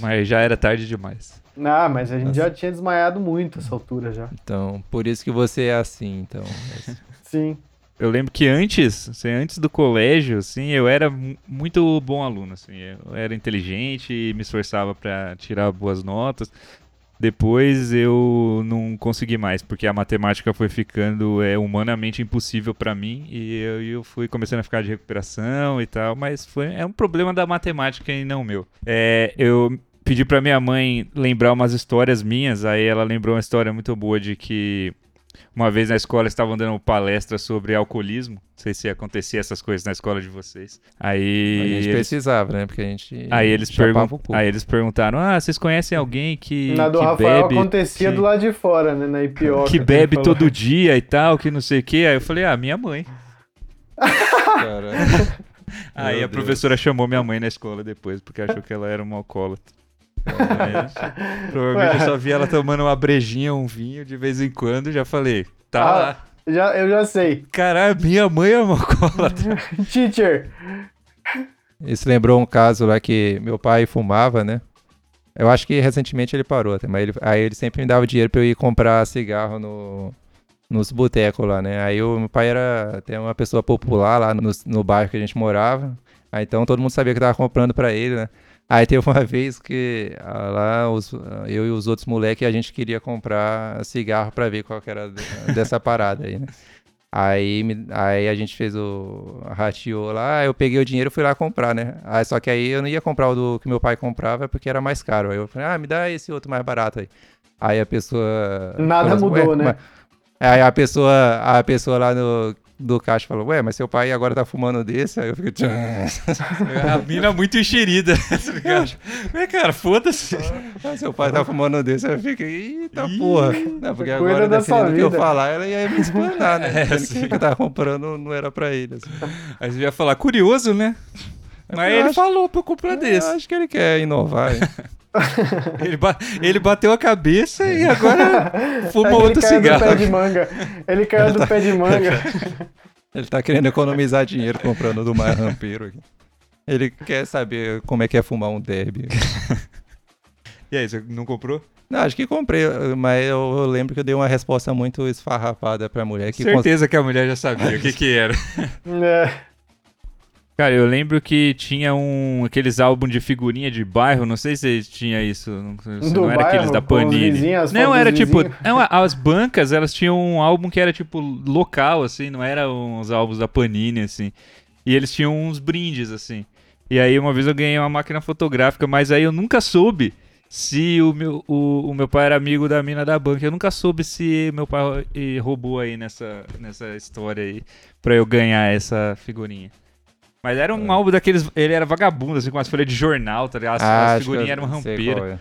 Mas já era tarde demais. Ah, mas a gente Nossa. já tinha desmaiado muito essa altura já. Então, por isso que você é assim, então. Sim. Eu lembro que antes, assim, antes do colégio, assim, eu era muito bom aluno, assim, eu era inteligente e me esforçava para tirar boas notas. Depois eu não consegui mais, porque a matemática foi ficando é, humanamente impossível para mim e eu, eu, fui começando a ficar de recuperação e tal, mas foi, é um problema da matemática e não meu. É, eu pedi para minha mãe lembrar umas histórias minhas, aí ela lembrou uma história muito boa de que uma vez na escola estavam dando palestra sobre alcoolismo. Não sei se acontecia essas coisas na escola de vocês. Aí. A gente eles... precisava, né? Porque a gente. Aí eles, pergun... Aí eles perguntaram: Ah, vocês conhecem alguém que. Na do que Rafael bebe, acontecia que... do lado de fora, né? Na Ipioca. Que bebe todo dia e tal, que não sei o quê. Aí eu falei: Ah, minha mãe. Aí Meu a professora Deus. chamou minha mãe na escola depois, porque achou que ela era uma alcoólatra. Provavelmente Ué. eu só vi ela tomando uma brejinha, um vinho de vez em quando. Já falei, tá ah, lá. Já, eu já sei. Caralho, minha mãe é uma alcoólatra. Teacher. Isso lembrou um caso lá que meu pai fumava, né? Eu acho que recentemente ele parou, até, mas ele, aí ele sempre me dava dinheiro pra eu ir comprar cigarro no, nos botecos lá, né? Aí o meu pai era até uma pessoa popular lá no, no bairro que a gente morava. Aí então todo mundo sabia que eu tava comprando pra ele, né? Aí teve uma vez que ah, lá os, ah, eu e os outros moleques a gente queria comprar cigarro para ver qual que era dessa parada aí, né? Aí, aí a gente fez o ratio lá, eu peguei o dinheiro e fui lá comprar, né? Aí, só que aí eu não ia comprar o do que meu pai comprava porque era mais caro. Aí eu falei, ah, me dá esse outro mais barato aí. Aí a pessoa. Nada assim, mudou, né? Mas... Aí a pessoa, a pessoa lá no, do caixa falou, ué, mas seu pai agora tá fumando desse? Aí eu fico... a mina muito enxerida. Ué, cara, foda-se. Ah, seu pai tá fumando desse, aí eu fico, eita porra. Não, porque agora, dependendo do que eu falar, ela ia me explanar, né? É, que eu tava comprando não era pra ele. Assim. Aí você ia falar, curioso, né? Mas ele acho... falou pra eu comprar desse. acho que ele quer inovar. ele, ba ele bateu a cabeça e agora fuma outro cigarro. Ele caiu do pé de manga. Ele caiu ele do tá... pé de manga. ele tá querendo economizar dinheiro comprando do mais rampeiro aqui. Ele quer saber como é que é fumar um derby. e aí, você não comprou? Não, acho que comprei, mas eu, eu, lembro que eu dei uma resposta muito esfarrapada pra mulher. Que Certeza cons... que a mulher já sabia o que que era. É. Cara, eu lembro que tinha um aqueles álbuns de figurinha de bairro, não sei se tinha isso, não, não era bairro, aqueles da Panini. Vizinhos, não, era tipo, não, as bancas, elas tinham um álbum que era tipo local assim, não era uns álbuns da Panini assim. E eles tinham uns brindes assim. E aí uma vez eu ganhei uma máquina fotográfica, mas aí eu nunca soube se o meu, o, o meu pai era amigo da mina da banca. Eu nunca soube se meu pai roubou aí nessa, nessa história aí pra eu ganhar essa figurinha. Mas era um é. álbum daqueles. Ele era vagabundo, assim, com as folhas de jornal, tá ligado? As, ah, as figurinhas eram rampeiras. É.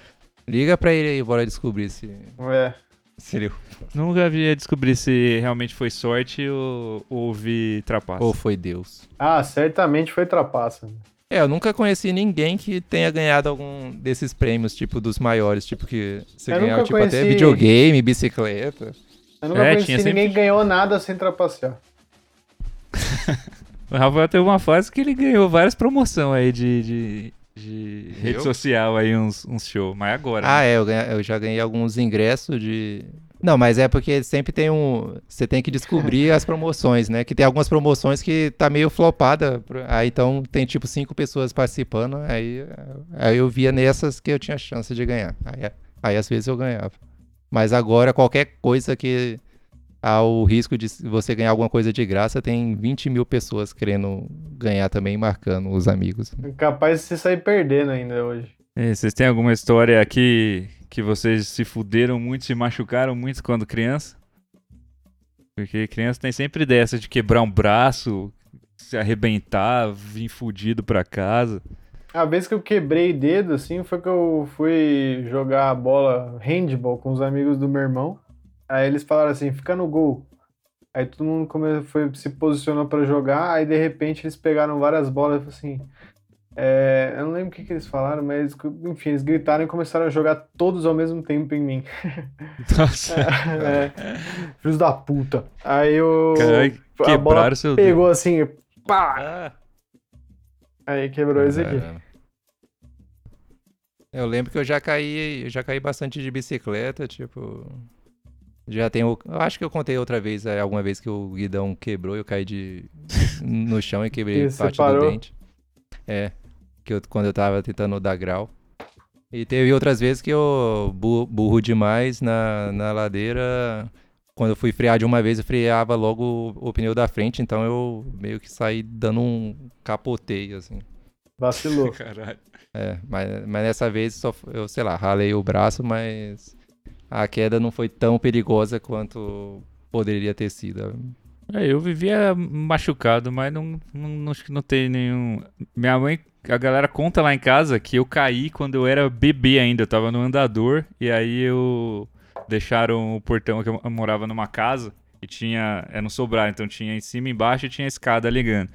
Liga pra ele aí, bora descobrir se. É. Se ele... Nunca vi descobrir se realmente foi sorte ou, ou houve trapaça. Ou foi Deus. Ah, certamente foi trapaça. É, eu nunca conheci ninguém que tenha ganhado algum desses prêmios, tipo, dos maiores, tipo, que você eu ganhava, tipo, conheci... até videogame, bicicleta. Eu nunca é, conheci ninguém sempre... que ganhou nada sem trapacear. O Rafael teve uma fase que ele ganhou várias promoções aí de, de, de rede social aí, uns, uns shows. Mas agora. Ah, né? é, eu, ganha, eu já ganhei alguns ingressos de. Não, mas é porque sempre tem um. Você tem que descobrir as promoções, né? Que tem algumas promoções que tá meio flopada. Aí então tem tipo cinco pessoas participando. Aí, aí eu via nessas que eu tinha chance de ganhar. Aí, aí às vezes eu ganhava. Mas agora qualquer coisa que ao risco de você ganhar alguma coisa de graça, tem 20 mil pessoas querendo ganhar também, marcando os amigos. Capaz de você sair perdendo ainda hoje. É, vocês têm alguma história aqui que vocês se fuderam muito, se machucaram muito quando criança? Porque criança tem sempre dessa de quebrar um braço, se arrebentar, vir fudido pra casa. A vez que eu quebrei dedo, assim, foi que eu fui jogar a bola handball com os amigos do meu irmão. Aí eles falaram assim, fica no gol. Aí todo mundo come... foi, se posicionou para jogar, aí de repente eles pegaram várias bolas e assim, É, eu não lembro o que, que eles falaram, mas enfim, eles gritaram e começaram a jogar todos ao mesmo tempo em mim. Nossa. é, filhos da puta. Aí eu. Caralho, a bola quebraram seu pegou assim, pá! Ah, Aí quebrou esse aqui. Caramba. Eu lembro que eu já caí, eu já caí bastante de bicicleta, tipo. Já tenho. Eu acho que eu contei outra vez, é, alguma vez que o guidão quebrou, eu caí de no chão e quebrei E parte parou? do dente. É. Que eu, quando eu tava tentando dar grau. E teve outras vezes que eu bu- burro demais na, na ladeira. Quando eu fui frear de uma vez, eu freava logo o, o pneu da frente, então eu meio que saí dando um capoteio, assim. Vacilou. caralho. É, mas, mas dessa vez só, eu, sei lá, ralei o braço, mas a queda não foi tão perigosa quanto poderia ter sido. É, eu vivia machucado, mas não, não, acho que não tem nenhum. Minha mãe, a galera conta lá em casa que eu caí quando eu era bebê ainda. Eu tava no andador e aí eu. Deixaram o portão que eu morava numa casa e tinha. Era um sobrar, então tinha em cima embaixo e tinha a escada ligando.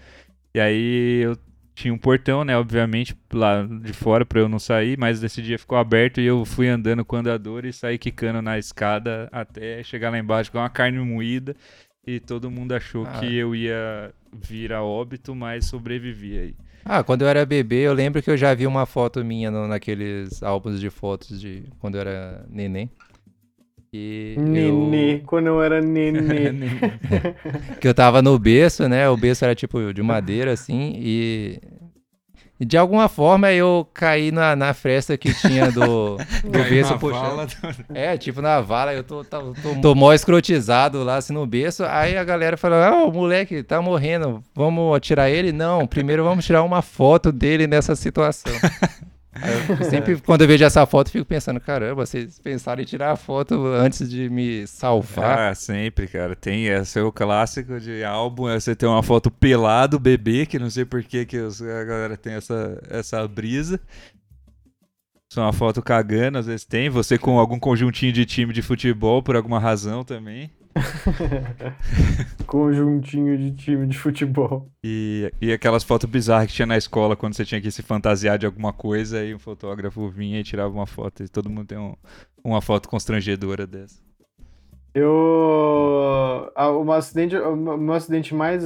E aí eu tinha um portão, né? Obviamente, lá de fora pra eu não sair, mas esse dia ficou aberto e eu fui andando com o andador e saí quicando na escada até chegar lá embaixo com uma carne moída. E todo mundo achou Ah. que eu ia vir a óbito, mas sobrevivi aí. Ah, quando eu era bebê, eu lembro que eu já vi uma foto minha no- naqueles álbuns de fotos de quando eu era neném. E Nenê, eu, quando eu era nenê. que eu tava no berço, né? O berço era tipo de madeira, assim, e, e de alguma forma eu caí na, na fresta que tinha do, do berço puxando. É, tipo na vala, eu tô, tô, tô, tô mó escrotizado lá, assim, no berço. Aí a galera falou, ah, o moleque tá morrendo, vamos tirar ele? Não, primeiro vamos tirar uma foto dele nessa situação. Eu sempre, quando eu vejo essa foto, fico pensando, caramba, vocês pensaram em tirar a foto antes de me salvar? Ah, sempre, cara. Tem esse é o clássico de álbum, é você ter uma foto pelado, bebê, que não sei por que que a galera tem essa, essa brisa. Só uma foto cagando, às vezes tem. Você com algum conjuntinho de time de futebol, por alguma razão também. Conjuntinho de time de futebol. E, e aquelas fotos bizarras que tinha na escola quando você tinha que se fantasiar de alguma coisa e um fotógrafo vinha e tirava uma foto. E todo mundo tem um- uma foto constrangedora dessa. Eu. ah, O meu acidente, meu acidente mais,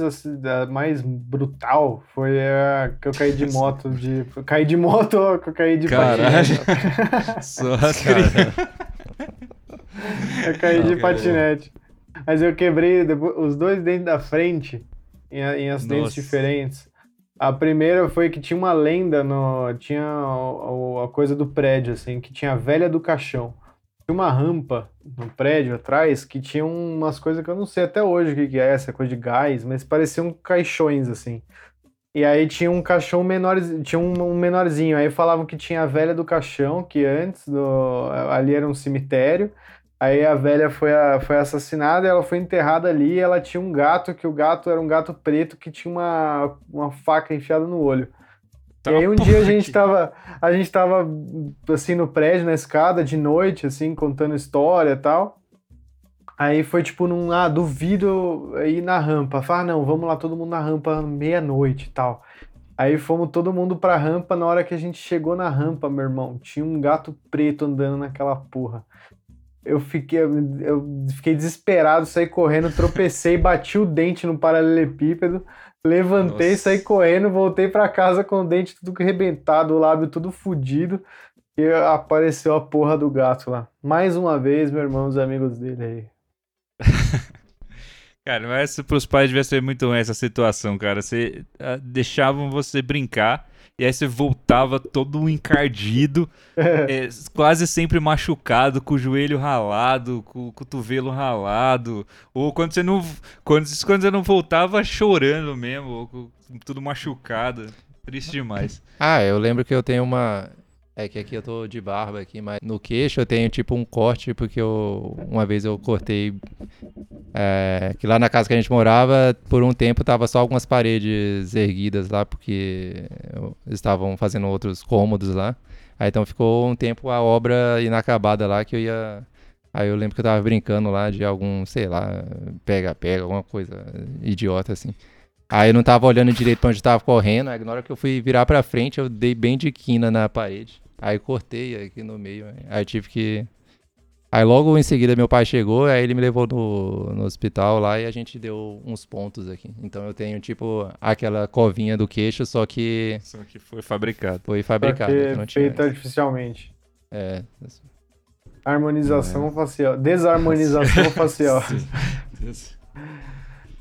mais brutal foi a que eu caí de moto. De, caí de moto, que eu caí de Caralho. patinete. Só crianças. Eu caí de patinete. Mas eu quebrei depois- os dois dentes da frente em, a- em acidentes Nossa. diferentes. A primeira foi que tinha uma lenda no. Tinha o- a coisa do prédio, assim, que tinha a velha do caixão. Tinha uma rampa no prédio atrás que tinha umas coisas que eu não sei até hoje o que, que é, essa coisa de gás, mas pareciam caixões, assim. E aí tinha um caixão menor, tinha um, um menorzinho. Aí falavam que tinha a velha do caixão, que antes do, ali era um cemitério. Aí a velha foi, a- foi assassinada e ela foi enterrada ali. E ela tinha um gato, que o gato era um gato preto que tinha uma, uma faca enfiada no olho. Tá e aí um porra dia a gente tava, a gente tava assim no prédio, na escada, de noite, assim, contando história e tal. Aí foi tipo num, ah, duvido ir na rampa. Fala, ah, não, vamos lá todo mundo na rampa meia-noite e tal. Aí fomos todo mundo pra rampa, na hora que a gente chegou na rampa, meu irmão, tinha um gato preto andando naquela porra. Eu fiquei, eu fiquei desesperado, saí correndo, tropecei, bati o dente no paralelepípedo, levantei, Nossa. saí correndo, voltei pra casa com o dente tudo arrebentado, o lábio tudo fudido, e apareceu a porra do gato lá. Mais uma vez, meu irmão, os amigos dele aí. Cara, mas pros pais devia ser muito ruim essa situação, cara. Você ah, deixavam você brincar e aí você voltava todo encardido, é, quase sempre machucado, com o joelho ralado, com o cotovelo ralado, ou quando você não quando, quando você não voltava chorando mesmo, ou com tudo machucado. Triste demais. Ah, eu lembro que eu tenho uma. É que aqui eu tô de barba aqui, mas no queixo eu tenho tipo um corte, porque eu uma vez eu cortei. É, que lá na casa que a gente morava, por um tempo tava só algumas paredes erguidas lá, porque estavam fazendo outros cômodos lá. Aí então ficou um tempo a obra inacabada lá que eu ia. Aí eu lembro que eu tava brincando lá de algum, sei lá, pega-pega, alguma coisa idiota assim. Aí eu não tava olhando direito pra onde tava correndo. Aí na hora que eu fui virar pra frente, eu dei bem de quina na parede. Aí cortei aqui no meio. Aí tive que. Aí logo em seguida meu pai chegou, aí ele me levou no, no hospital lá e a gente deu uns pontos aqui. Então eu tenho tipo aquela covinha do queixo, só que Só que foi fabricado. foi fabricado. Não tinha antes. artificialmente. É, Harmonização facial. Desarmonização facial.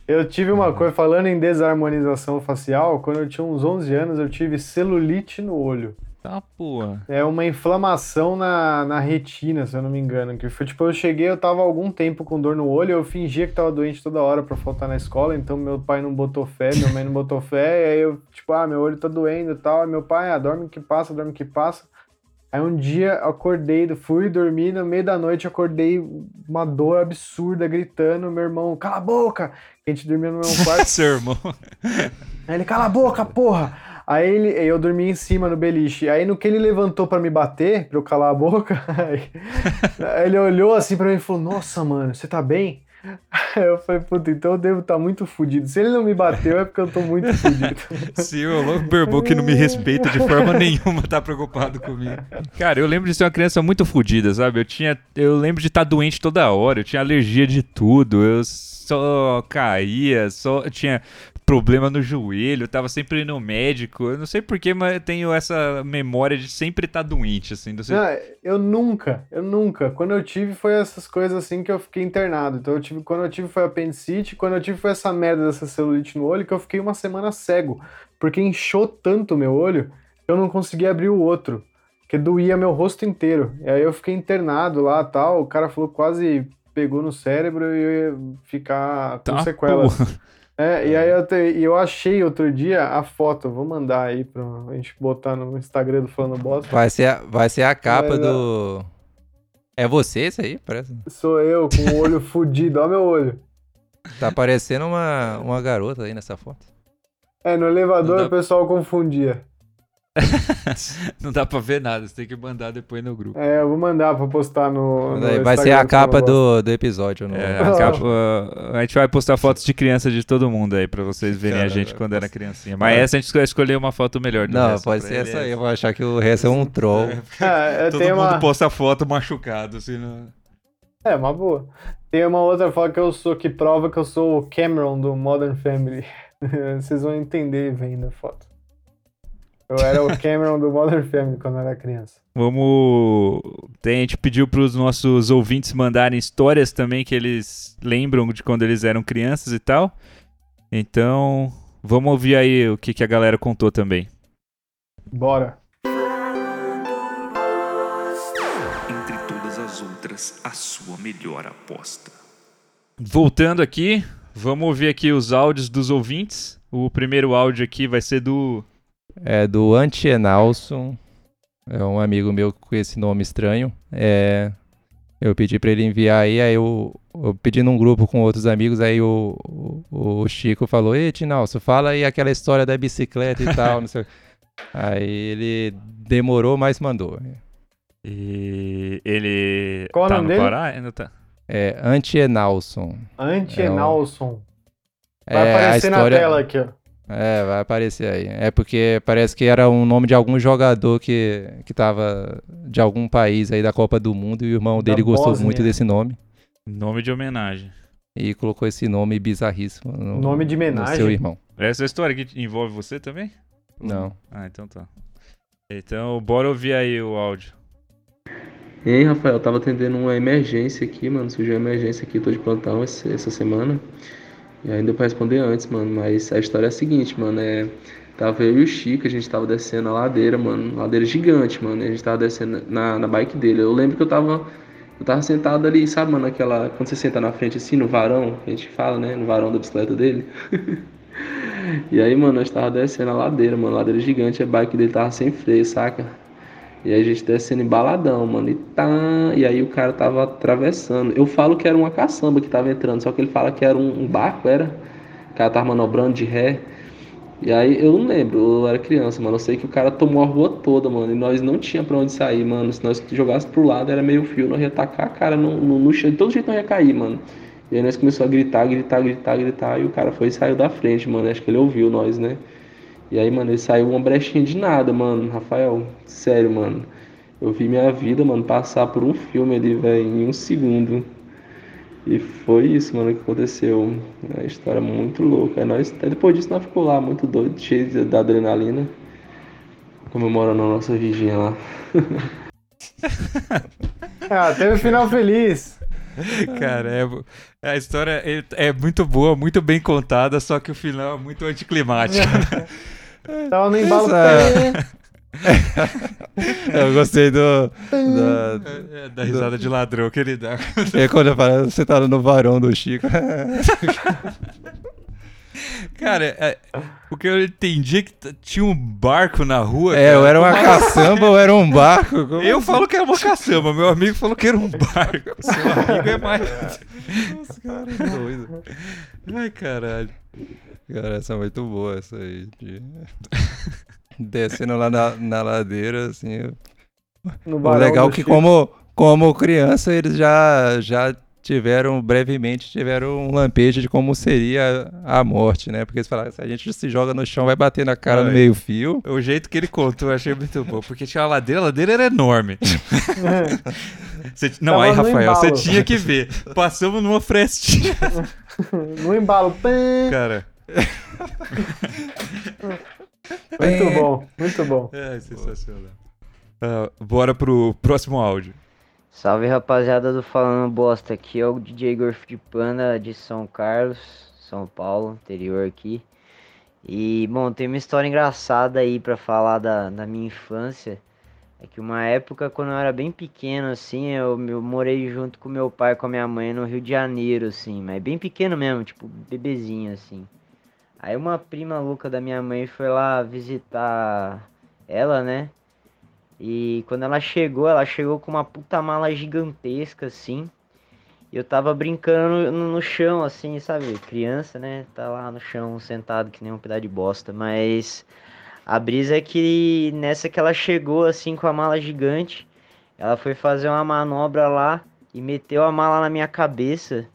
Eu tive uma coisa, falando em desarmonização facial, quando eu tinha uns 11 anos, eu tive celulite no olho. Tá, porra. É uma inflamação na, na retina, se eu não me engano. Que foi tipo, eu cheguei, eu tava algum tempo com dor no olho, eu fingia que tava doente toda hora pra faltar na escola, então meu pai não botou fé, minha mãe não botou fé, e aí eu, tipo, ah, meu olho tá doendo e tal. Aí meu pai, ah, dorme que passa, dorme que passa. Aí um dia eu acordei, fui dormir, no meio da noite acordei uma dor absurda, gritando, meu irmão, cala a boca! A gente dormia no mesmo quarto. Seu irmão. Aí ele, cala a boca, porra! Aí ele, eu dormi em cima no beliche. Aí no que ele levantou pra me bater, pra eu calar a boca, ele olhou assim pra mim e falou: Nossa, mano, você tá bem? Aí eu falei, puta, então eu devo estar muito fudido. Se ele não me bateu, é porque eu tô muito fudido. Se o louco Berbou que não me respeita de forma nenhuma tá preocupado comigo. Cara, eu lembro de ser uma criança muito fodida, sabe? Eu tinha. Eu lembro de estar doente toda hora, eu tinha alergia de tudo, eu só caía, só tinha problema no joelho, tava sempre no médico. Eu não sei porquê, mas eu tenho essa memória de sempre estar doente, assim. Não sei- Não, eu nunca, eu nunca. Quando eu tive foi essas coisas assim que eu fiquei internado. Então eu tive, quando eu tive foi apendicite, quando eu tive foi essa merda dessa celulite no olho que eu fiquei uma semana cego, porque inchou tanto o meu olho eu não conseguia abrir o outro, que doía meu rosto inteiro. E aí eu fiquei internado lá, tal, o cara falou quase pegou no cérebro e eu ia ficar com Tá, sequelas. porra. É, e aí eu, te- eu achei outro dia a foto, vou mandar aí pra gente botar no Instagram do Falando Bosta. Vai ser a, vai ser a capa Mas, do. É você isso aí? Parece. Sou eu com o olho fudido, ó meu olho. Tá parecendo uma, uma garota aí nessa foto. É, no elevador Não o pessoal confundia. Não dá pra ver nada, você tem que mandar depois no grupo. É, eu vou mandar pra postar no. no vai ser a capa do, do episódio. No... É, a, capa- a gente vai postar fotos de criança de todo mundo aí pra vocês verem a Cara, gente eu quando era posso- criança. Mas essa a gente vai escolher uma foto melhor. Não, resto pode ser essa aí. Eu vou achar que o resto é um troll. É, é, Todo mundo uma, posta foto machucado, assim, não... é, uma boa. Tem uma outra foto que eu sou que prova que eu sou o Cameron do Modern Family. Vocês vão entender vendo a foto. Eu era o Cameron do Modern Family quando eu era criança. Vamos. Tem, a gente pediu para os nossos ouvintes mandarem histórias também que eles lembram de quando eles eram crianças e tal. Então, vamos ouvir aí o que, que a galera contou também. Bora. Entre todas as outras, a sua melhor aposta. Voltando aqui, vamos ouvir aqui os áudios dos ouvintes. O primeiro áudio aqui vai ser do. É do Antienalson. É um amigo meu com esse nome estranho. É, eu pedi pra ele enviar aí, aí eu, eu pedi num grupo com outros amigos, aí o, o, o Chico falou, Ei, Tinalson, fala aí aquela história da bicicleta e tal, não sei. o quê." Aí ele demorou, mas mandou. E ele. Qual o tá nome no dele? Pará? Ainda tá. É Antienalson. Anti-Nelson. Vai É, a aparecer história- na tela aqui, ó. É, vai aparecer aí. É porque parece que era um nome de algum jogador que, que tava de algum país aí da Copa do Mundo e o irmão Da dele gostou Bósnia. muito desse nome Nome de homenagem. e colocou esse nome bizarríssimo no, Nome de no homenagem? seu irmão. Essa história que envolve você também? Não. Ah, então tá. Então, bora ouvir aí o áudio. E aí, Rafael, tava atendendo uma emergência aqui, mano. Surgiu uma emergência aqui, tô de plantão esse- essa semana. E deu pra responder antes, mano. Mas a história é a seguinte, mano. É. Tava eu e o Chico, a gente tava descendo a ladeira, mano. Ladeira gigante, mano. A gente tava descendo na, na bike dele. Eu lembro que eu tava. Eu tava sentado ali, sabe, mano, aquela. Quando você senta na frente assim, no varão, a gente fala, né? No varão da bicicleta dele. e aí, mano, nós tava descendo a ladeira, mano. Ladeira gigante, a bike dele tava sem freio, saca? E a gente descendo embaladão, mano. E tá. E aí o cara tava atravessando. Eu falo que era uma caçamba que tava entrando, só que ele fala que era um, um barco, era? O cara tava manobrando de ré. E aí eu não lembro, eu era criança, mano. Eu sei que o cara tomou a rua toda, mano. E nós não tinha pra onde sair, mano. Se nós jogássemos pro lado, era meio fio, nós ia tacar a cara no, no, no chão. De todo jeito nós ia cair, mano. E aí nós começamos a gritar, gritar, gritar, gritar, e o cara foi e saiu da frente, mano. Acho que ele ouviu nós, né? E aí, mano, ele saiu uma brechinha de nada, mano. Rafael, sério, mano. Eu vi minha vida, mano, passar por um filme ali, velho, em um segundo. E foi isso, mano, que aconteceu. É uma história muito louca. Aí nós, até depois disso, nós ficou lá, muito doido, cheio da adrenalina. Comemorando a nossa vigia lá. Ah, teve final feliz. Cara, é, a história é, é muito boa, muito bem contada, só que o final é muito anticlimático. Tava no embalo. Essa- Eu gostei do. Da, É, da risada de ladrão que ele dá. é quando eu falo, você tá no varão do Chico. Cara, é, o que eu entendi é que tinha um barco na rua. É, cara. ou era uma caçamba ou era um barco. como Eu assim? falo que era uma caçamba, meu amigo falou que era um barco. Seu amigo é mais. Os caras doidos. Ai, caralho. Cara, essa é muito boa, essa aí. de- Descendo lá na, na ladeira, assim. No O legal é que Chico. como, como criança eles já, já tiveram, brevemente, tiveram um lampejo de como seria a morte, né? Porque eles falaram, se a gente se joga no chão, vai bater na cara no Ai. meio fio. O jeito que ele contou, eu achei muito bom. Porque tinha uma ladeira, a ladeira era enorme. Você- não, Tava aí, no Rafael, você tinha que ver. Passamos numa frestinha, no embalo. Pã. cara. Muito bom, muito bom. É, sensacional. Ah, bora pro próximo áudio. Salve rapaziada do Falando Bosta, aqui é o DJ Gorf de Panda de São Carlos, São Paulo, interior aqui. E bom, tem uma história engraçada aí pra falar da, da minha infância. É que uma época quando eu era bem pequeno assim, eu, eu morei junto com meu pai e com a minha mãe no Rio de Janeiro assim, mas bem pequeno mesmo, tipo bebezinho assim. Aí uma prima louca da minha mãe foi lá visitar ela, né? E quando ela chegou, ela chegou com uma puta mala gigantesca, assim. E eu tava brincando no, no chão, assim, sabe? Criança, né? Tá lá no chão, sentado, que nem um pedaço de bosta. Mas a brisa é que nessa que ela chegou, assim, com a mala gigante, ela foi fazer uma manobra lá e meteu a mala na minha cabeça.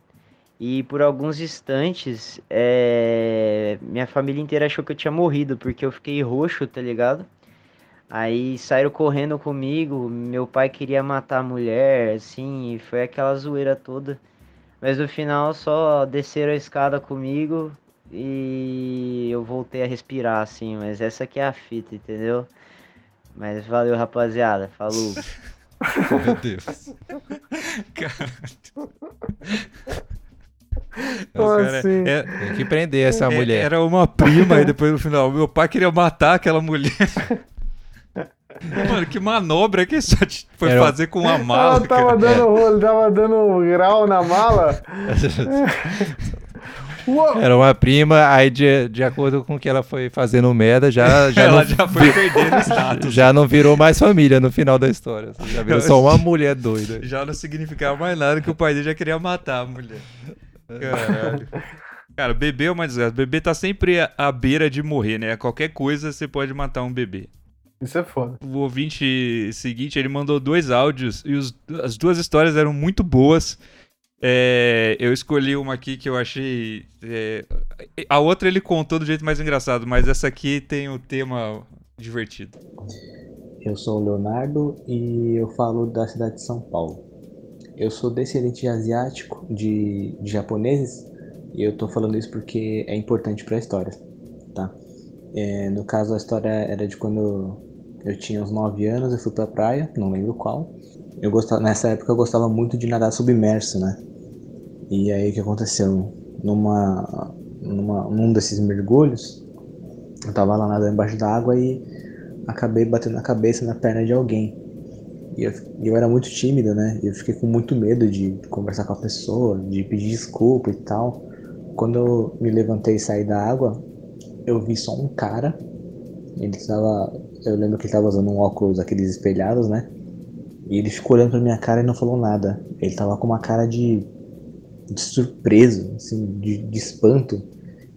E por alguns instantes, é, minha família inteira achou que eu tinha morrido, porque eu fiquei roxo, tá ligado? Aí saíram correndo comigo, meu pai queria matar a mulher, assim, e foi aquela zoeira toda. Mas no final só desceram a escada comigo e eu voltei a respirar, assim, mas essa aqui é a fita, entendeu? Mas valeu, rapaziada, falou. Meu Deus. Como Assim? é- Tem que prender essa é- mulher. Era uma prima e depois no final, meu pai queria matar aquela mulher. Mano, que manobra que te- foi Era fazer com a mala, ela tava cara. dando rolo, tava dando grau na mala. Era uma prima, aí de, de acordo com o que ela foi fazendo merda, já, já, Ela não, já foi perdendo status. já não virou mais família no final da história. assim, Já virou só uma mulher doida. Já não significava mais nada que o pai dele já queria matar a mulher. Caralho. Cara, bebê é uma desgraça. Bebê tá sempre à- beira de morrer, né? Qualquer coisa você pode matar um bebê. Isso é foda. O ouvinte seguinte, ele mandou dois áudios e os- as duas histórias eram muito boas. É, eu escolhi uma aqui que eu achei. é, a outra ele contou do jeito mais engraçado, mas essa aqui tem o tema divertido. Eu sou o Leonardo e eu falo da cidade de São Paulo. Eu sou descendente de asiático, de, de japoneses, e eu tô falando isso porque é importante para a história, tá? É, no caso, a história era de quando eu tinha uns 9 anos, eu fui pra praia, não lembro qual. Eu gostava, nessa época eu gostava muito de nadar submerso, né? E aí o que aconteceu? Numa, numa, num desses mergulhos, eu tava lá nadando embaixo da água e acabei batendo a cabeça na perna de alguém. E eu, eu era muito tímido, né? Eu fiquei com muito medo de conversar com a pessoa, de pedir desculpa e tal. Quando eu me levantei e saí da água, eu vi só um cara. Ele estava. Eu lembro que ele estava usando um óculos aqueles espelhados, né? E ele ficou olhando pra minha cara e não falou nada. Ele tava com uma cara de. de surpreso, assim, de, de espanto.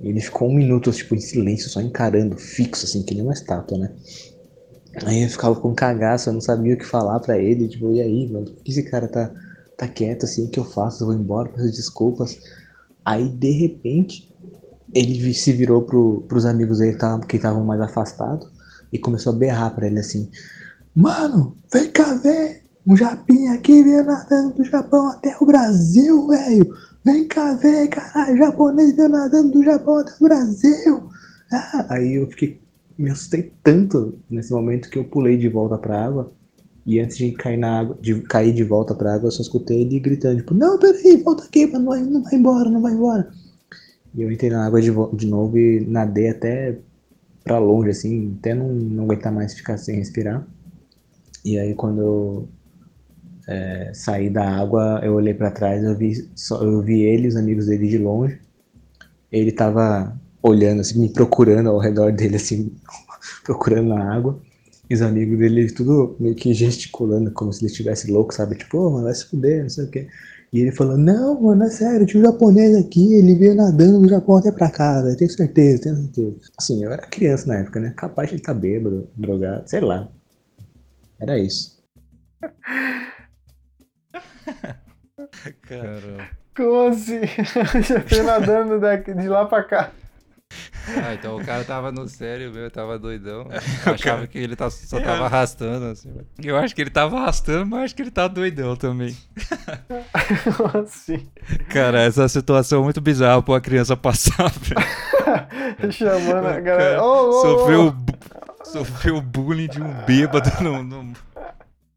E ele ficou um minuto, tipo, em silêncio, só encarando, fixo, assim, que nem uma estátua, né? Aí eu ficava com cagaço, eu não sabia o que falar pra ele, tipo, e aí, mano, por que esse cara tá tá quieto assim, o que eu faço? Eu vou embora, peço desculpas. Aí, de repente, ele se virou pro, pros amigos dele que estavam mais afastados e começou a berrar pra ele assim: Mano, vem cá ver! Um japinha aqui veio nadando do Japão até o Brasil, velho! Vem cá ver, caralho! Japonês veio nadando do Japão até o Brasil! Ah, aí eu fiquei. Me assustei tanto nesse momento que eu pulei de volta pra água. E antes de cair na água, de cair de volta pra água, eu só escutei ele gritando, tipo, não, peraí, volta aqui, não vai, não vai embora, não vai embora. E eu entrei na água de, de novo e nadei até pra longe, assim, até não, não aguentar mais ficar sem respirar. E aí quando eu é, saí da água, eu olhei para trás, eu vi, só, eu vi ele, os amigos dele de longe. Ele tava olhando, assim, me procurando ao redor dele, assim, procurando na água. E os amigos dele tudo meio que gesticulando, como se ele estivesse louco, sabe? Tipo, ô, oh, mano, vai se fuder, não sei o quê. E ele falou, não, mano, é sério, tinha um japonês aqui, ele veio nadando do Japão até pra casa, tenho certeza, tenho certeza. Assim, eu era criança na época, né? Capaz de ele estar tá bêbado, drogado, sei lá. Era isso. Caramba. Como assim? Já fui nadando daqui, de lá pra cá. Ah, então o cara tava no sério mesmo, tava doidão. Eu achava que ele tá, só tava arrastando, assim. Eu acho que ele tava arrastando, mas acho que ele tá doidão também. assim. Cara, essa situação é muito bizarra pra uma criança passar, velho. Chamando a galera. Oh, oh, sofreu, oh. sofreu bullying de um bêbado no, no,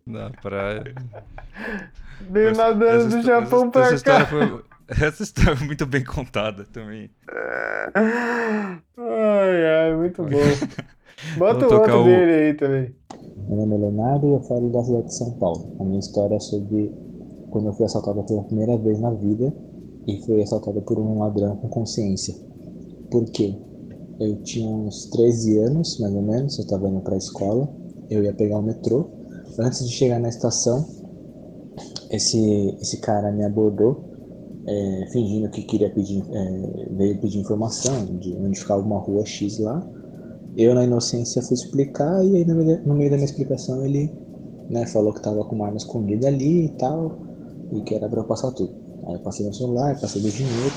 na praia. Veio nadando do Japão pra essa cá. Foi, essa história foi muito bem contada também. Ai, ai, muito bom. Bota o outro o... dele aí também. Meu nome é Leonardo e eu falo da cidade de São Paulo. A minha história é sobre quando eu fui assaltado pela primeira vez na vida e fui assaltado por um ladrão com consciência. Por quê? Eu tinha uns 13 anos, mais ou menos, eu estava indo para a escola, eu ia pegar o metrô. Antes de chegar na estação, esse, esse cara me abordou, é, fingindo que queria pedir, é, veio pedir informação de onde ficava uma rua X lá. Eu, na inocência, fui explicar e aí no meio, no meio da minha explicação ele né, falou que tava com uma arma escondida ali e tal, e que era pra eu passar tudo. Aí eu passei meu celular, passei do dinheiro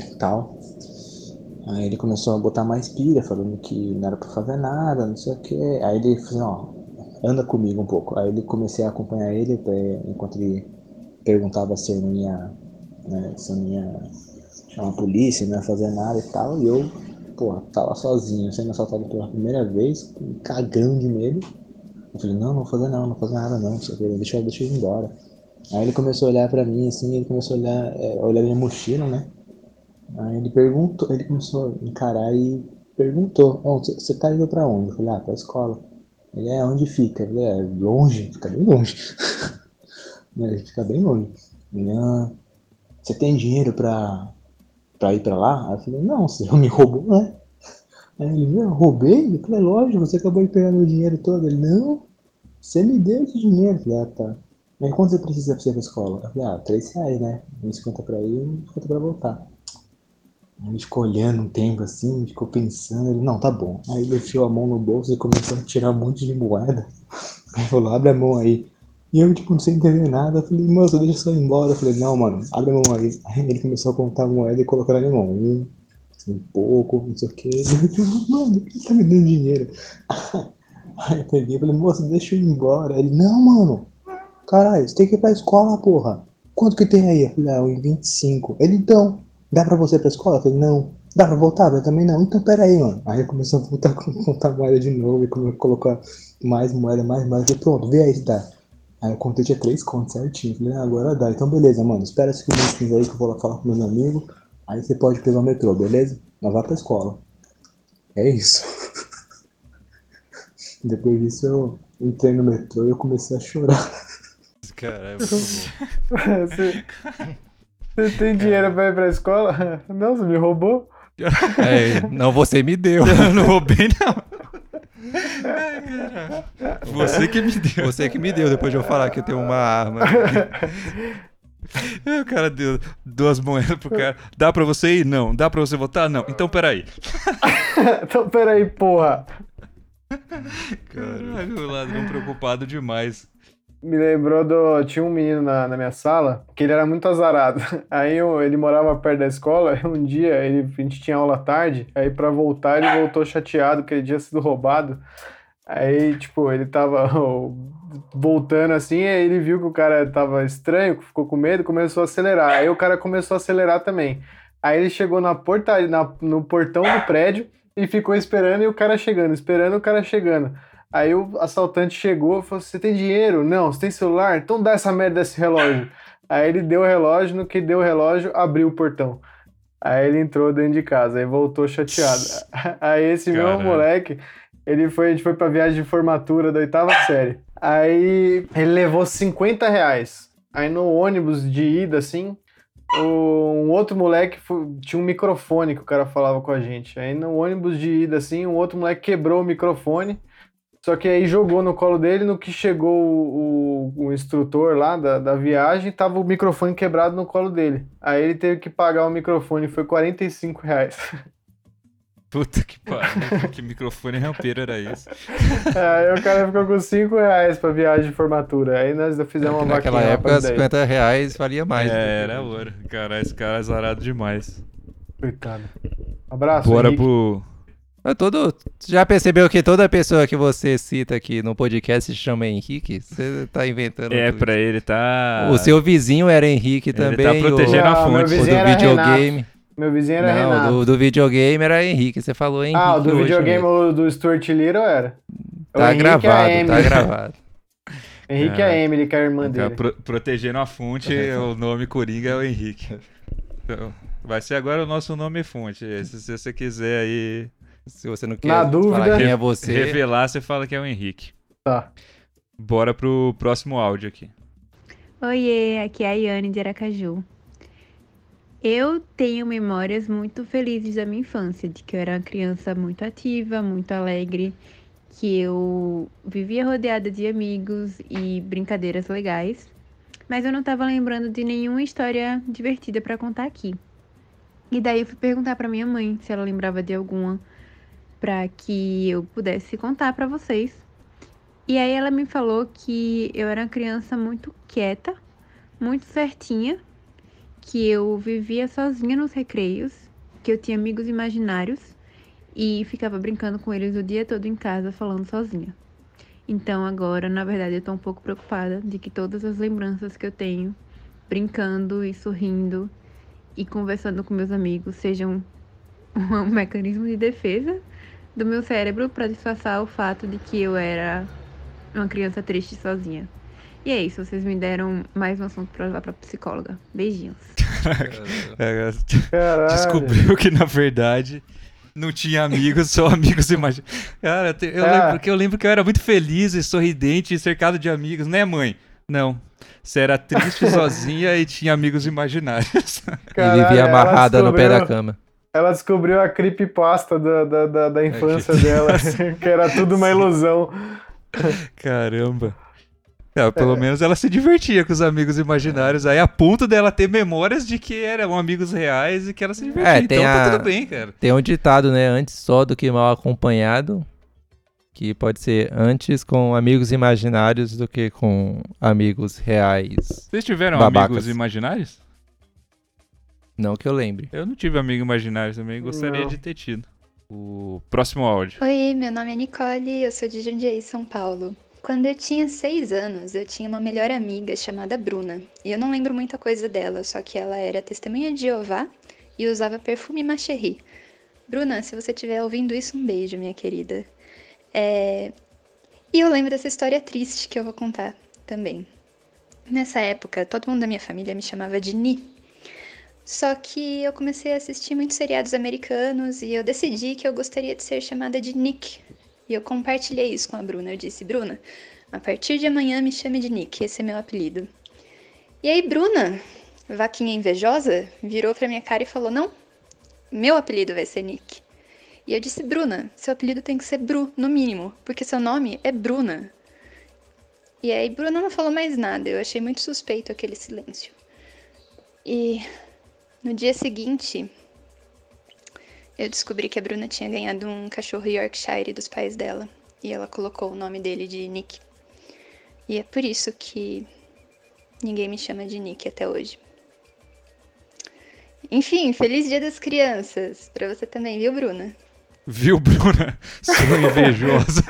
e tal. Aí ele começou a botar mais pilha, falando que não era pra fazer nada, não sei o que. Aí ele falou, ó, anda comigo um pouco. Aí ele comecei a acompanhar ele enquanto ele perguntava se eu não ia, né, não ia chamar a polícia, não ia fazer nada e tal. E eu, pô, tava sozinho, sendo assaltado pela primeira vez, cagando de medo. Eu falei, não, não vou fazer não, não vou fazer nada não, deixa, deixa eu ir embora. Aí ele começou a olhar pra mim, assim, ele começou a olhar, é, olhar minha mochila, né? Aí ele perguntou, ele começou a encarar e perguntou, você tá indo pra onde? Eu falei, ah, pra escola. Ele é onde fica? Ele é longe, fica bem longe. ele fica bem longe. Ele, ah, você tem dinheiro pra, pra ir pra lá? Aí eu falei, não, você me roubou, né? Aí ele, eu roubei? Eu falei, lógico, você acabou de pegar meu dinheiro todo. Ele, não, você me deu esse dinheiro. Eu falei, ah, tá. Mas quanto você precisa pra você ir pra escola? Eu falei, ah, três reais, né? 50 pra ir e 50 pra voltar. Ele ficou olhando um tempo assim, ficou pensando, ele, não, tá bom. Aí ele enfiou a mão no bolso e começou a tirar um monte de moeda. Aí falou, abre a mão aí. E eu, tipo, não sei entender nada. Eu falei, moço, deixa eu só ir embora. Eu falei, não, mano, abre a mão aí. Aí ele começou a contar a moeda e colocar na minha mão. Um, um pouco, não sei o que. Eu falei, mano, por que tá me dando dinheiro? Aí eu peguei e falei, moço, deixa eu ir embora. Ele, não, mano, caralho, você tem que ir pra escola, porra. Quanto que tem aí? Eu falei, ah, 1,25. Ele, então, Dá pra você ir pra escola? Eu falei, não. Dá pra voltar? Eu também não. Então pera aí, mano. Aí começou a voltar a contar moeda de novo e colocar mais moeda, mais moeda. E pronto, vê aí se dá. Aí eu contei tinha três contas certinho. Falei, ah, agora dá. Então beleza, mano. Espera esse minutinhos aí que eu vou lá falar com meus amigos. Aí você pode pegar o metrô, beleza? Mas vá pra escola. É isso. Depois disso eu entrei no metrô e eu comecei a chorar. Caralho, é você, você tem dinheiro pra ir pra escola? Não, você me roubou? É, não, você me deu. Eu não roubei, não. Você que me deu. Você que me deu, depois de eu falar que eu tenho uma arma. o cara deu duas moedas pro cara. Dá pra você ir? Não. Dá pra você votar? Não. Então peraí. então peraí, porra. Caralho, o ladrão preocupado demais. Me lembrou do. Tinha um menino na, na minha sala que ele era muito azarado. Aí eu- ele morava perto da escola. Um dia ele, a gente tinha aula tarde. Aí pra voltar ele voltou chateado que ele tinha sido roubado. Aí, tipo, ele tava voltando assim. Aí ele viu que o cara tava estranho, ficou com medo, começou a acelerar. Aí o cara começou a acelerar também. Aí ele chegou na porta, na, no portão do prédio e ficou esperando e o cara chegando, esperando o cara chegando. Aí o assaltante chegou e falou: Você tem dinheiro? Não, você tem celular? Então dá essa merda desse relógio. Aí ele deu o relógio, no que deu o relógio, abriu o portão. Aí ele entrou dentro de casa, aí voltou chateado. Aí esse meu Caralho. moleque, ele foi, a gente foi pra viagem de formatura da oitava série. Aí ele levou 50 reais. Aí no ônibus de ida, assim, um outro moleque tinha um microfone que o cara falava com a gente. Aí no ônibus de ida, assim, um outro moleque quebrou o microfone. Só que aí jogou no colo dele, no que chegou o, o- o instrutor lá da, da viagem, tava o microfone quebrado no colo dele. Aí ele teve que pagar o microfone, foi 45 reais. Puta que pariu. que microfone rampeiro era esse? aí o cara ficou com 5 reais pra viagem de formatura. Aí nós fizemos uma Naquela vaquinha lá época, pra 10. 50 reais valia mais. né? É, era ouro. Cara, esse cara é azarado demais. Coitado. Abraço, Bora Henrique. pro. Mas todo, já percebeu que toda pessoa que você cita aqui no podcast se chama Henrique? Você tá inventando É, tudo. pra ele tá. O seu vizinho era Henrique Ele tá também. protegendo o, a meu fonte. o do videogame. Meu vizinho era Não, Renato. do, do videogame era Henrique. Você falou Henrique. ah, o do hoje videogame mesmo. o do Stuart Little era. O Tá Henrique é gravado, tá Emily. gravado. Henrique é a Emily, que é a irmã Tá dele. pro- protegendo a fonte, o nome Coringa é o Henrique. Então, vai ser agora o nosso nome fonte. Se, se você quiser aí Se você não quer Na dúvida- falar quem é você, revelar, você fala que é o Henrique. Tá. Bora pro próximo áudio aqui. Oiê, aqui é a Yane de Aracaju. Eu tenho memórias muito felizes da minha infância, de que eu era uma criança muito ativa, muito alegre, que eu vivia rodeada de amigos e brincadeiras legais, mas eu não estava lembrando de nenhuma história divertida para contar aqui. E daí eu fui perguntar para minha mãe se ela lembrava de alguma para que eu pudesse contar para vocês. E aí ela me falou que eu era uma criança muito quieta, muito certinha, que eu vivia sozinha nos recreios, que eu tinha amigos imaginários e ficava brincando com eles o dia todo em casa falando sozinha. Então agora, na verdade, eu tô um pouco preocupada de que todas as lembranças que eu tenho, brincando e sorrindo e conversando com meus amigos, sejam um mecanismo de defesa do meu cérebro para disfarçar o fato de que eu era uma criança triste sozinha. E é isso, vocês me deram mais um assunto pra levar pra psicóloga. Beijinhos. É, Caralho. descobriu que na verdade não tinha amigos, só amigos imaginários. Cara, eu, Ah. lembro que eu lembro que eu era muito feliz e sorridente e cercado de amigos, né, mãe? Não. Você era triste sozinha e tinha amigos imaginários. e Caralho, vivia ela amarrada no pé da cama. Ela descobriu a creepypasta da, da, da, da infância que- dela, que era tudo uma ilusão. Caramba. É, pelo menos ela se divertia com os amigos imaginários, aí a ponto dela ter memórias de que eram amigos reais e que ela se divertia. É, então tem tá a- tudo bem, cara. Tem um ditado, né? Antes só do que mal acompanhado. Que pode ser antes com amigos imaginários do que com amigos reais. Vocês tiveram Babacas. amigos imaginários? Não que eu lembre. Eu não tive amigo imaginário também, gostaria Não. de ter tido. O próximo áudio. Oi, meu nome é Nicole, eu sou de Jundiaí, São Paulo. Quando eu tinha seis anos, eu tinha uma melhor amiga chamada Bruna. E eu não lembro muita coisa dela, só que ela era testemunha de Jeová e usava perfume Macherry. Bruna, se você estiver ouvindo isso, um beijo, minha querida. É, E eu lembro dessa história triste que eu vou contar também. Nessa época, todo mundo da minha família me chamava de Ni. Só que eu comecei a assistir muitos seriados americanos e eu decidi que eu gostaria de ser chamada de Nick. E eu compartilhei isso com a Bruna. Eu disse, Bruna, a partir de amanhã me chame de Nick, esse é meu apelido. E aí, Bruna, vaquinha invejosa, virou pra minha cara e falou: Não, meu apelido vai ser Nick. E eu disse, Bruna, seu apelido tem que ser Bru, no mínimo, porque seu nome é Bruna. E aí, Bruna não falou mais nada, eu achei muito suspeito aquele silêncio. E no dia seguinte, eu descobri que a Bruna tinha ganhado um cachorro Yorkshire dos pais dela. E ela colocou o nome dele de Nick. E é por isso que ninguém me chama de Nick até hoje. Enfim, feliz Dia das Crianças. Pra você também, viu, Bruna? Viu, Bruna? Sou invejosa.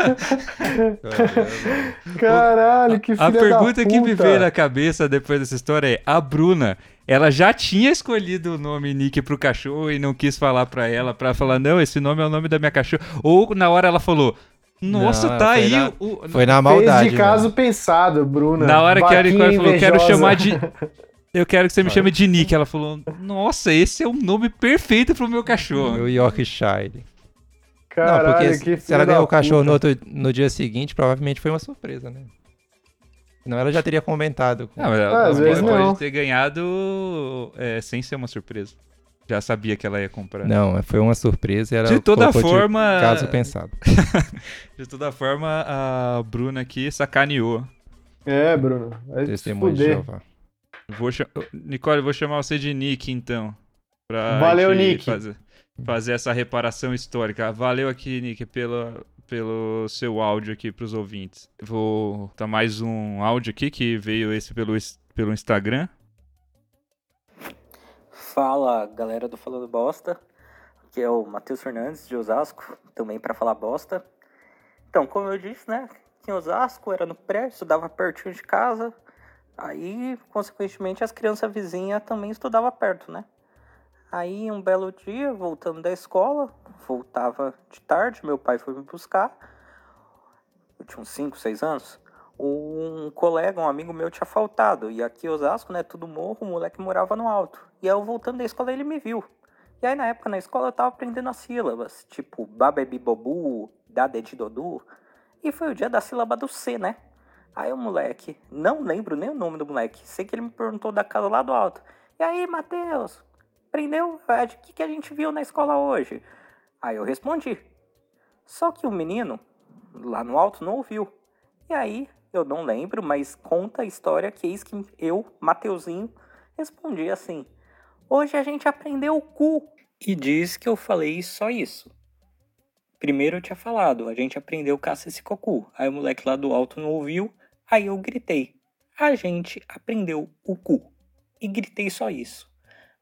Caralho, que filha A pergunta da que me veio na cabeça depois dessa história é: a Bruna, ela já tinha escolhido o nome Nick pro cachorro e não quis falar pra ela, pra falar, não, esse nome é o nome da minha cachorra. Ou na hora ela falou, nossa, Não, tá aí na- o. Foi na Fez maldade. de caso mesmo. pensado, Bruna. Na hora que a Nicole falou, quero chamar de. Eu quero que você me chame de Nick. Ela falou, nossa, esse é o nome perfeito pro meu cachorro. Meu Yorkshire. Caralho, não, porque que se- ela ganhou o cachorro no, outro, no dia seguinte, provavelmente foi uma surpresa, né? Senão ela já teria comentado. com- Não, mas Ah, ela às pode- vezes pode não. ter ganhado é, sem ser uma surpresa. Já sabia que ela ia comprar. Não, foi uma surpresa e ela De toda forma- caso pensado. De toda forma, a Bruna aqui sacaneou. É, Bruno. Testemunho de. Jeová. Vou cha- Nicole, eu vou chamar você de Nick, então. Pra Valeu, Nick. Fazer, fazer essa reparação histórica. Valeu aqui, Nick, pela, pelo seu áudio aqui pros ouvintes. Vou dar mais um áudio aqui que veio esse pelo, pelo Instagram. Fala galera do Falando Bosta, que é o Matheus Fernandes de Osasco, também para falar bosta. Então, como eu disse, né, em Osasco era no pré, estudava pertinho de casa, aí, consequentemente, as crianças vizinhas também estudavam perto, né. Aí, um belo dia, voltando da escola, voltava de tarde, meu pai foi me buscar, eu tinha uns 5, 6 anos, um colega, um amigo meu tinha faltado. E aqui Osasco, né, tudo morro, o moleque morava no alto. E aí eu voltando da escola, ele me viu. E aí na época na escola eu tava aprendendo as sílabas, tipo babebi bobu, dadedi dodu. E foi o dia da sílaba do C, né? Aí o moleque, não lembro nem o nome do moleque, sei que ele me perguntou da casa lá do alto. E aí, Matheus, aprendeu? É, de que, que a gente viu na escola hoje? Aí eu respondi. Só que o menino, lá no alto, não ouviu. E aí, eu não lembro, mas conta a história que eis que eu, Mateuzinho, respondi assim: Hoje a gente aprendeu o cu. E diz que eu falei só isso. Primeiro eu tinha falado, a gente aprendeu caça esse cocu. Aí o moleque lá do alto não ouviu, aí eu gritei: A gente aprendeu o cu. E gritei só isso.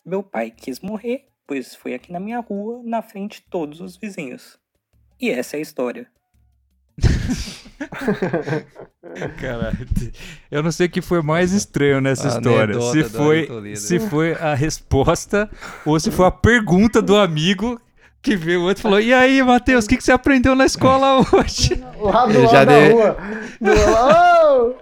Meu pai quis morrer, pois foi aqui na minha rua, na frente de todos os vizinhos. E essa é a história. Caralho. Eu não sei o que foi mais estranho nessa A história. Se foi, se foi a resposta ou se foi a pergunta do amigo que veio o outro e falou: E aí, Matheus, o que, que você aprendeu na escola hoje? Lá do Ele lado já da deu- rua. Do-!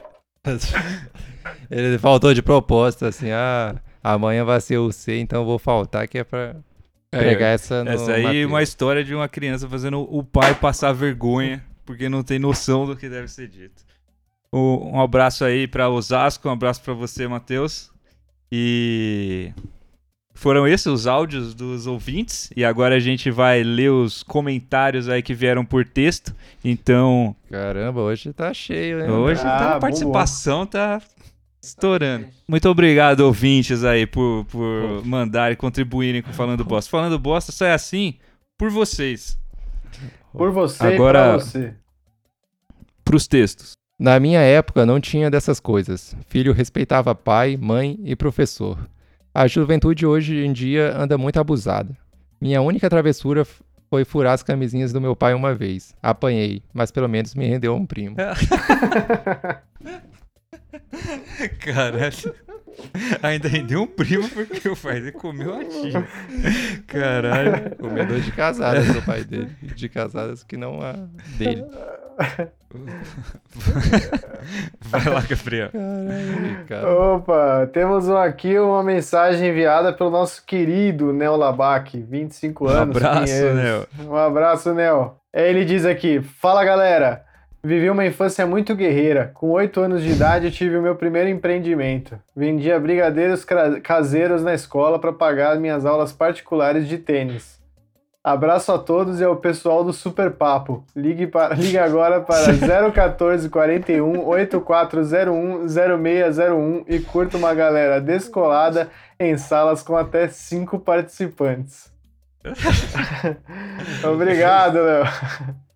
Ele faltou de propósito, assim, ah, amanhã vai ser o C, então eu vou faltar, que é pra pegar essa no Essa aí é uma história de uma criança fazendo o pai passar vergonha porque não tem noção do que deve ser dito. Um abraço aí pra Osasco, um abraço pra você, Matheus. E foram esses os áudios dos ouvintes. E agora a gente vai ler os comentários aí que vieram por texto. Então, Caramba, hoje tá cheio, hein? hoje Ah, tá, a participação tá estourando. Muito obrigado, ouvintes aí, por, por mandarem, contribuírem com Falando Bosta. Falando Bosta só é assim por vocês. Por você Agora- e pra você. Pros textos. Na minha época não tinha dessas coisas. Filho respeitava pai, mãe e professor. A juventude hoje em dia anda muito abusada. Minha única travessura foi furar as camisinhas do meu pai uma vez. Apanhei, mas pelo menos me rendeu um primo. Caralho. Ainda rendeu um primo porque o pai dele comeu a tia. Caralho. Comedor de casadas do pai dele. De casadas que não a dele. Vai lá, Gabriel. Caralho, cara. Opa, temos aqui uma mensagem enviada pelo nosso querido Nel Labac, 25 Um anos. abraço, Pinheiros. Nel. Um abraço, Nel. Ele diz aqui: Fala galera, vivi uma infância muito guerreira. Com 8 anos de idade, tive o meu primeiro empreendimento. Vendia brigadeiros caseiros na escola para pagar minhas aulas particulares de tênis. Abraço a todos e ao pessoal do Super Papo. Ligue, para, ligue agora para 014 41 8401 0601 e curta uma galera descolada em salas com até 5 participantes. Obrigado, Léo.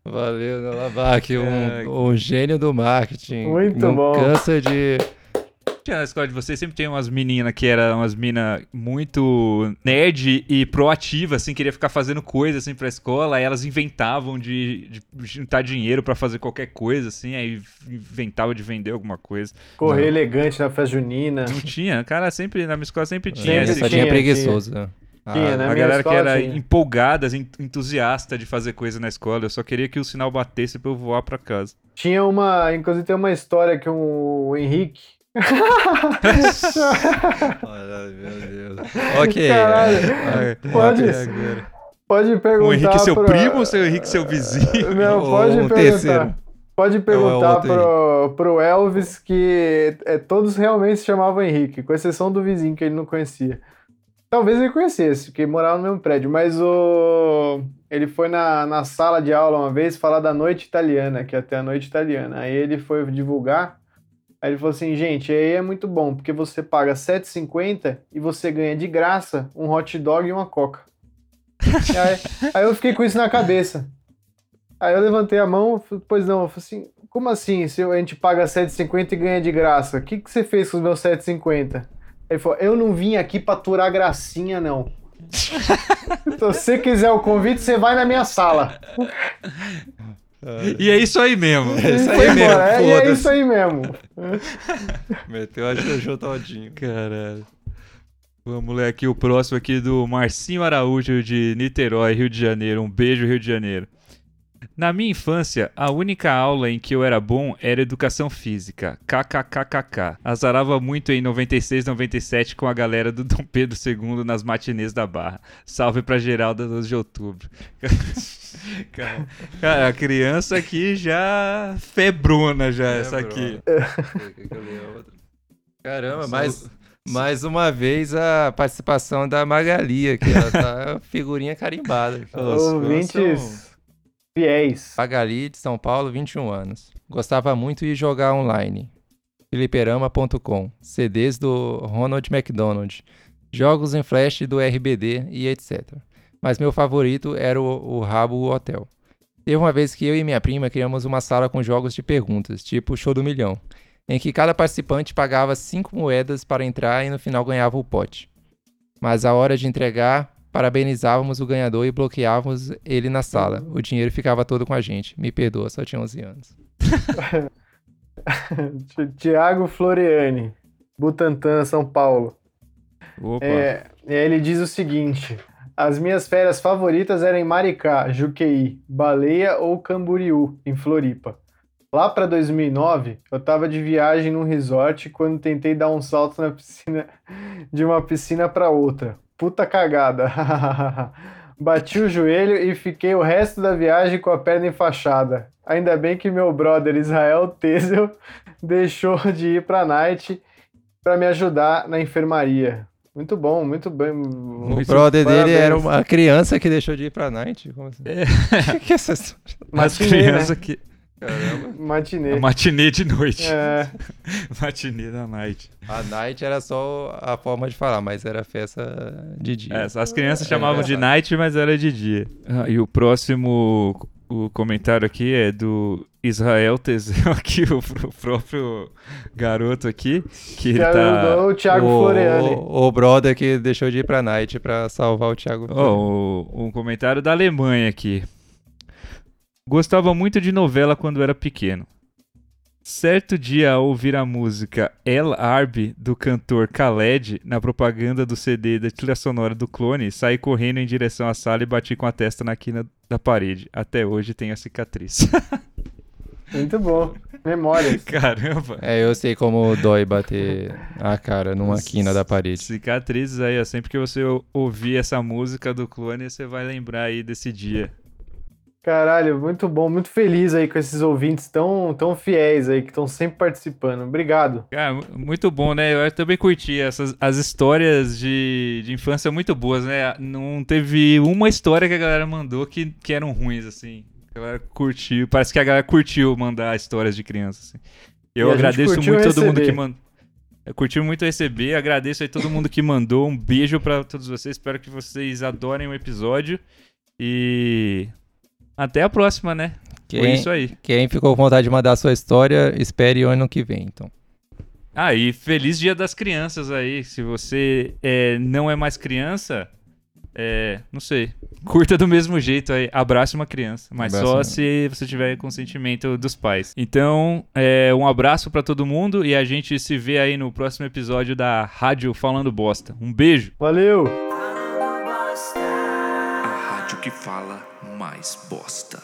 Valeu, Nalabac, um, É. um gênio do marketing. Muito Não bom. cansa de. Tinha na escola de vocês, sempre tinha umas meninas que eram umas minas muito nerd e proativa, assim, queria ficar fazendo coisa, assim, pra escola, aí elas inventavam de, de juntar dinheiro pra fazer qualquer coisa, assim, aí inventava de vender alguma coisa. Correr Não. elegante na festa junina. Não tinha, cara, sempre, na minha escola sempre tinha. Sempre esse- Só tinha, tinha preguiçoso. né? Tinha, Ah, né? a galera que era tinha. empolgada, assim, entusiasta de fazer coisa na escola, eu só queria que o sinal batesse pra eu voar pra casa. Tinha uma. Inclusive tem uma história que um, o Henrique. Olha, meu Deus. Ok. Caralho. é, Pode-. Pode perguntar. O Henrique seu pro- primo ou seu Henrique seu vizinho? Não, Ou pode um perguntar. terceiro. Pode é perguntar outro pro, pro Elvis que é, todos realmente se chamavam Henrique, com exceção do vizinho que ele não conhecia. Talvez ele conhecesse, porque morava no mesmo prédio, mas o ele foi na, na sala de aula uma vez falar da noite italiana, que é até a noite italiana. Aí ele foi divulgar, aí ele falou assim, gente, aí é muito bom, porque você paga R$ 7,50 e você ganha de graça um hot dog e uma coca. E aí, aí eu fiquei com isso na cabeça. Aí eu levantei a mão, pois não, eu falei assim, como assim, se a gente paga 7,50 e ganha de graça? O que, que você fez com os meus 7,50? Ele falou, eu não vim aqui pra aturar gracinha, não. se você quiser o convite, você vai na minha sala. E é isso aí mesmo. É isso Foi aí mesmo, embora, é, e é isso aí mesmo. Meteu a Jojo todinho. Caralho. Vamos ler aqui o próximo aqui do Marcinho Araújo de Niterói, Rio de Janeiro. Um beijo, Rio de Janeiro. Na minha infância, a única aula em que eu era bom era educação física. KKKKK. Azarava muito em 96, 97 com a galera do Dom Pedro II nas matinês da Barra. Salve pra geral da 12 de outubro. Cara, cara, a criança aqui já febrona já, essa aqui. Caramba, mais, mais uma vez a participação da Magali aqui. Ela tá figurinha carimbada. Ouvintes fiéis. Magali de São Paulo, 21 anos. Gostava muito de jogar online. Filiperama.com. CDs do Ronald McDonald. Jogos em flash do RBD e etc. Mas meu favorito era o, o Rabo Hotel. Teve uma vez que eu e minha prima criamos uma sala com jogos de perguntas, tipo Show do Milhão, em que cada participante pagava 5 moedas para entrar e no final ganhava o pote. Mas a hora de entregar, parabenizávamos o ganhador e bloqueávamos ele na sala. O dinheiro ficava todo com a gente. Me perdoa, só tinha 11 anos. Tiago Floriani, Butantã, São Paulo. Opa. É, ele diz o seguinte: as minhas férias favoritas eram em Maricá, Juqueí, Baleia ou Camboriú, em Floripa. Lá para 2009, eu tava de viagem num resort quando tentei dar um salto na piscina de uma piscina para outra. Puta cagada. Bati o joelho e fiquei o resto da viagem com a perna enfaixada. Ainda bem que meu brother Israel Tesel deixou de ir pra night para me ajudar na enfermaria. Muito bom, muito bem. O brother dele era uma criança que deixou de ir pra night? Como assim? É. que é essa história? Mas criança né? que. Caramba. Matinê. É matinê de noite. É. matinê da night. A night era só a forma de falar, mas era festa de dia. É, as crianças chamavam de É. night, mas era de dia. Ah, e o próximo o comentário aqui é do Israel Teseu, aqui, o, o próprio garoto aqui, que ele tá... o Thiago o, Floriani. o, o brother que deixou de ir pra night pra salvar o Thiago. Ó, o- um comentário da Alemanha aqui. Gostava muito de novela quando era pequeno. Certo dia, ao ouvir a música El Arbi do cantor Khaled na propaganda do CD da trilha sonora do Clone, saí correndo em direção à sala e bati com a testa na quina da parede. Até hoje tenho a cicatriz. Muito bom. Memórias. Caramba! É, eu sei como dói bater a cara numa quina da parede. Cicatrizes aí, ó. Sempre que você ou- ouvir essa música do Clone, você vai lembrar aí desse dia. Caralho, muito bom, muito feliz aí com esses ouvintes tão, tão fiéis aí, que estão sempre participando. Obrigado. Cara, mu- muito bom, né? Eu também curti essas as histórias de, de infância muito boas, né? Não teve uma história que a galera mandou que, que eram ruins, assim. A galera curtiu. Parece que a galera curtiu mandar histórias de criança, assim. Eu agradeço curtiu muito todo mundo receber. que mandou. Eu curti muito receber, agradeço aí todo mundo que mandou. Um beijo pra todos vocês. Espero que vocês adorem o episódio. E até a próxima, né? Foi Quem, isso aí. quem ficou com vontade de mandar a sua história, espere o ano que vem, então. Ah, e feliz dia das crianças aí. Se você é, não é mais criança, é, não sei. Curta do mesmo jeito aí. Abrace uma criança. Mas Abraça só uma- se você tiver consentimento dos pais. Então, é, um abraço pra todo mundo e a gente se vê aí no próximo episódio da Rádio Falando Bosta. Um beijo. Valeu! A rádio que fala mais bosta.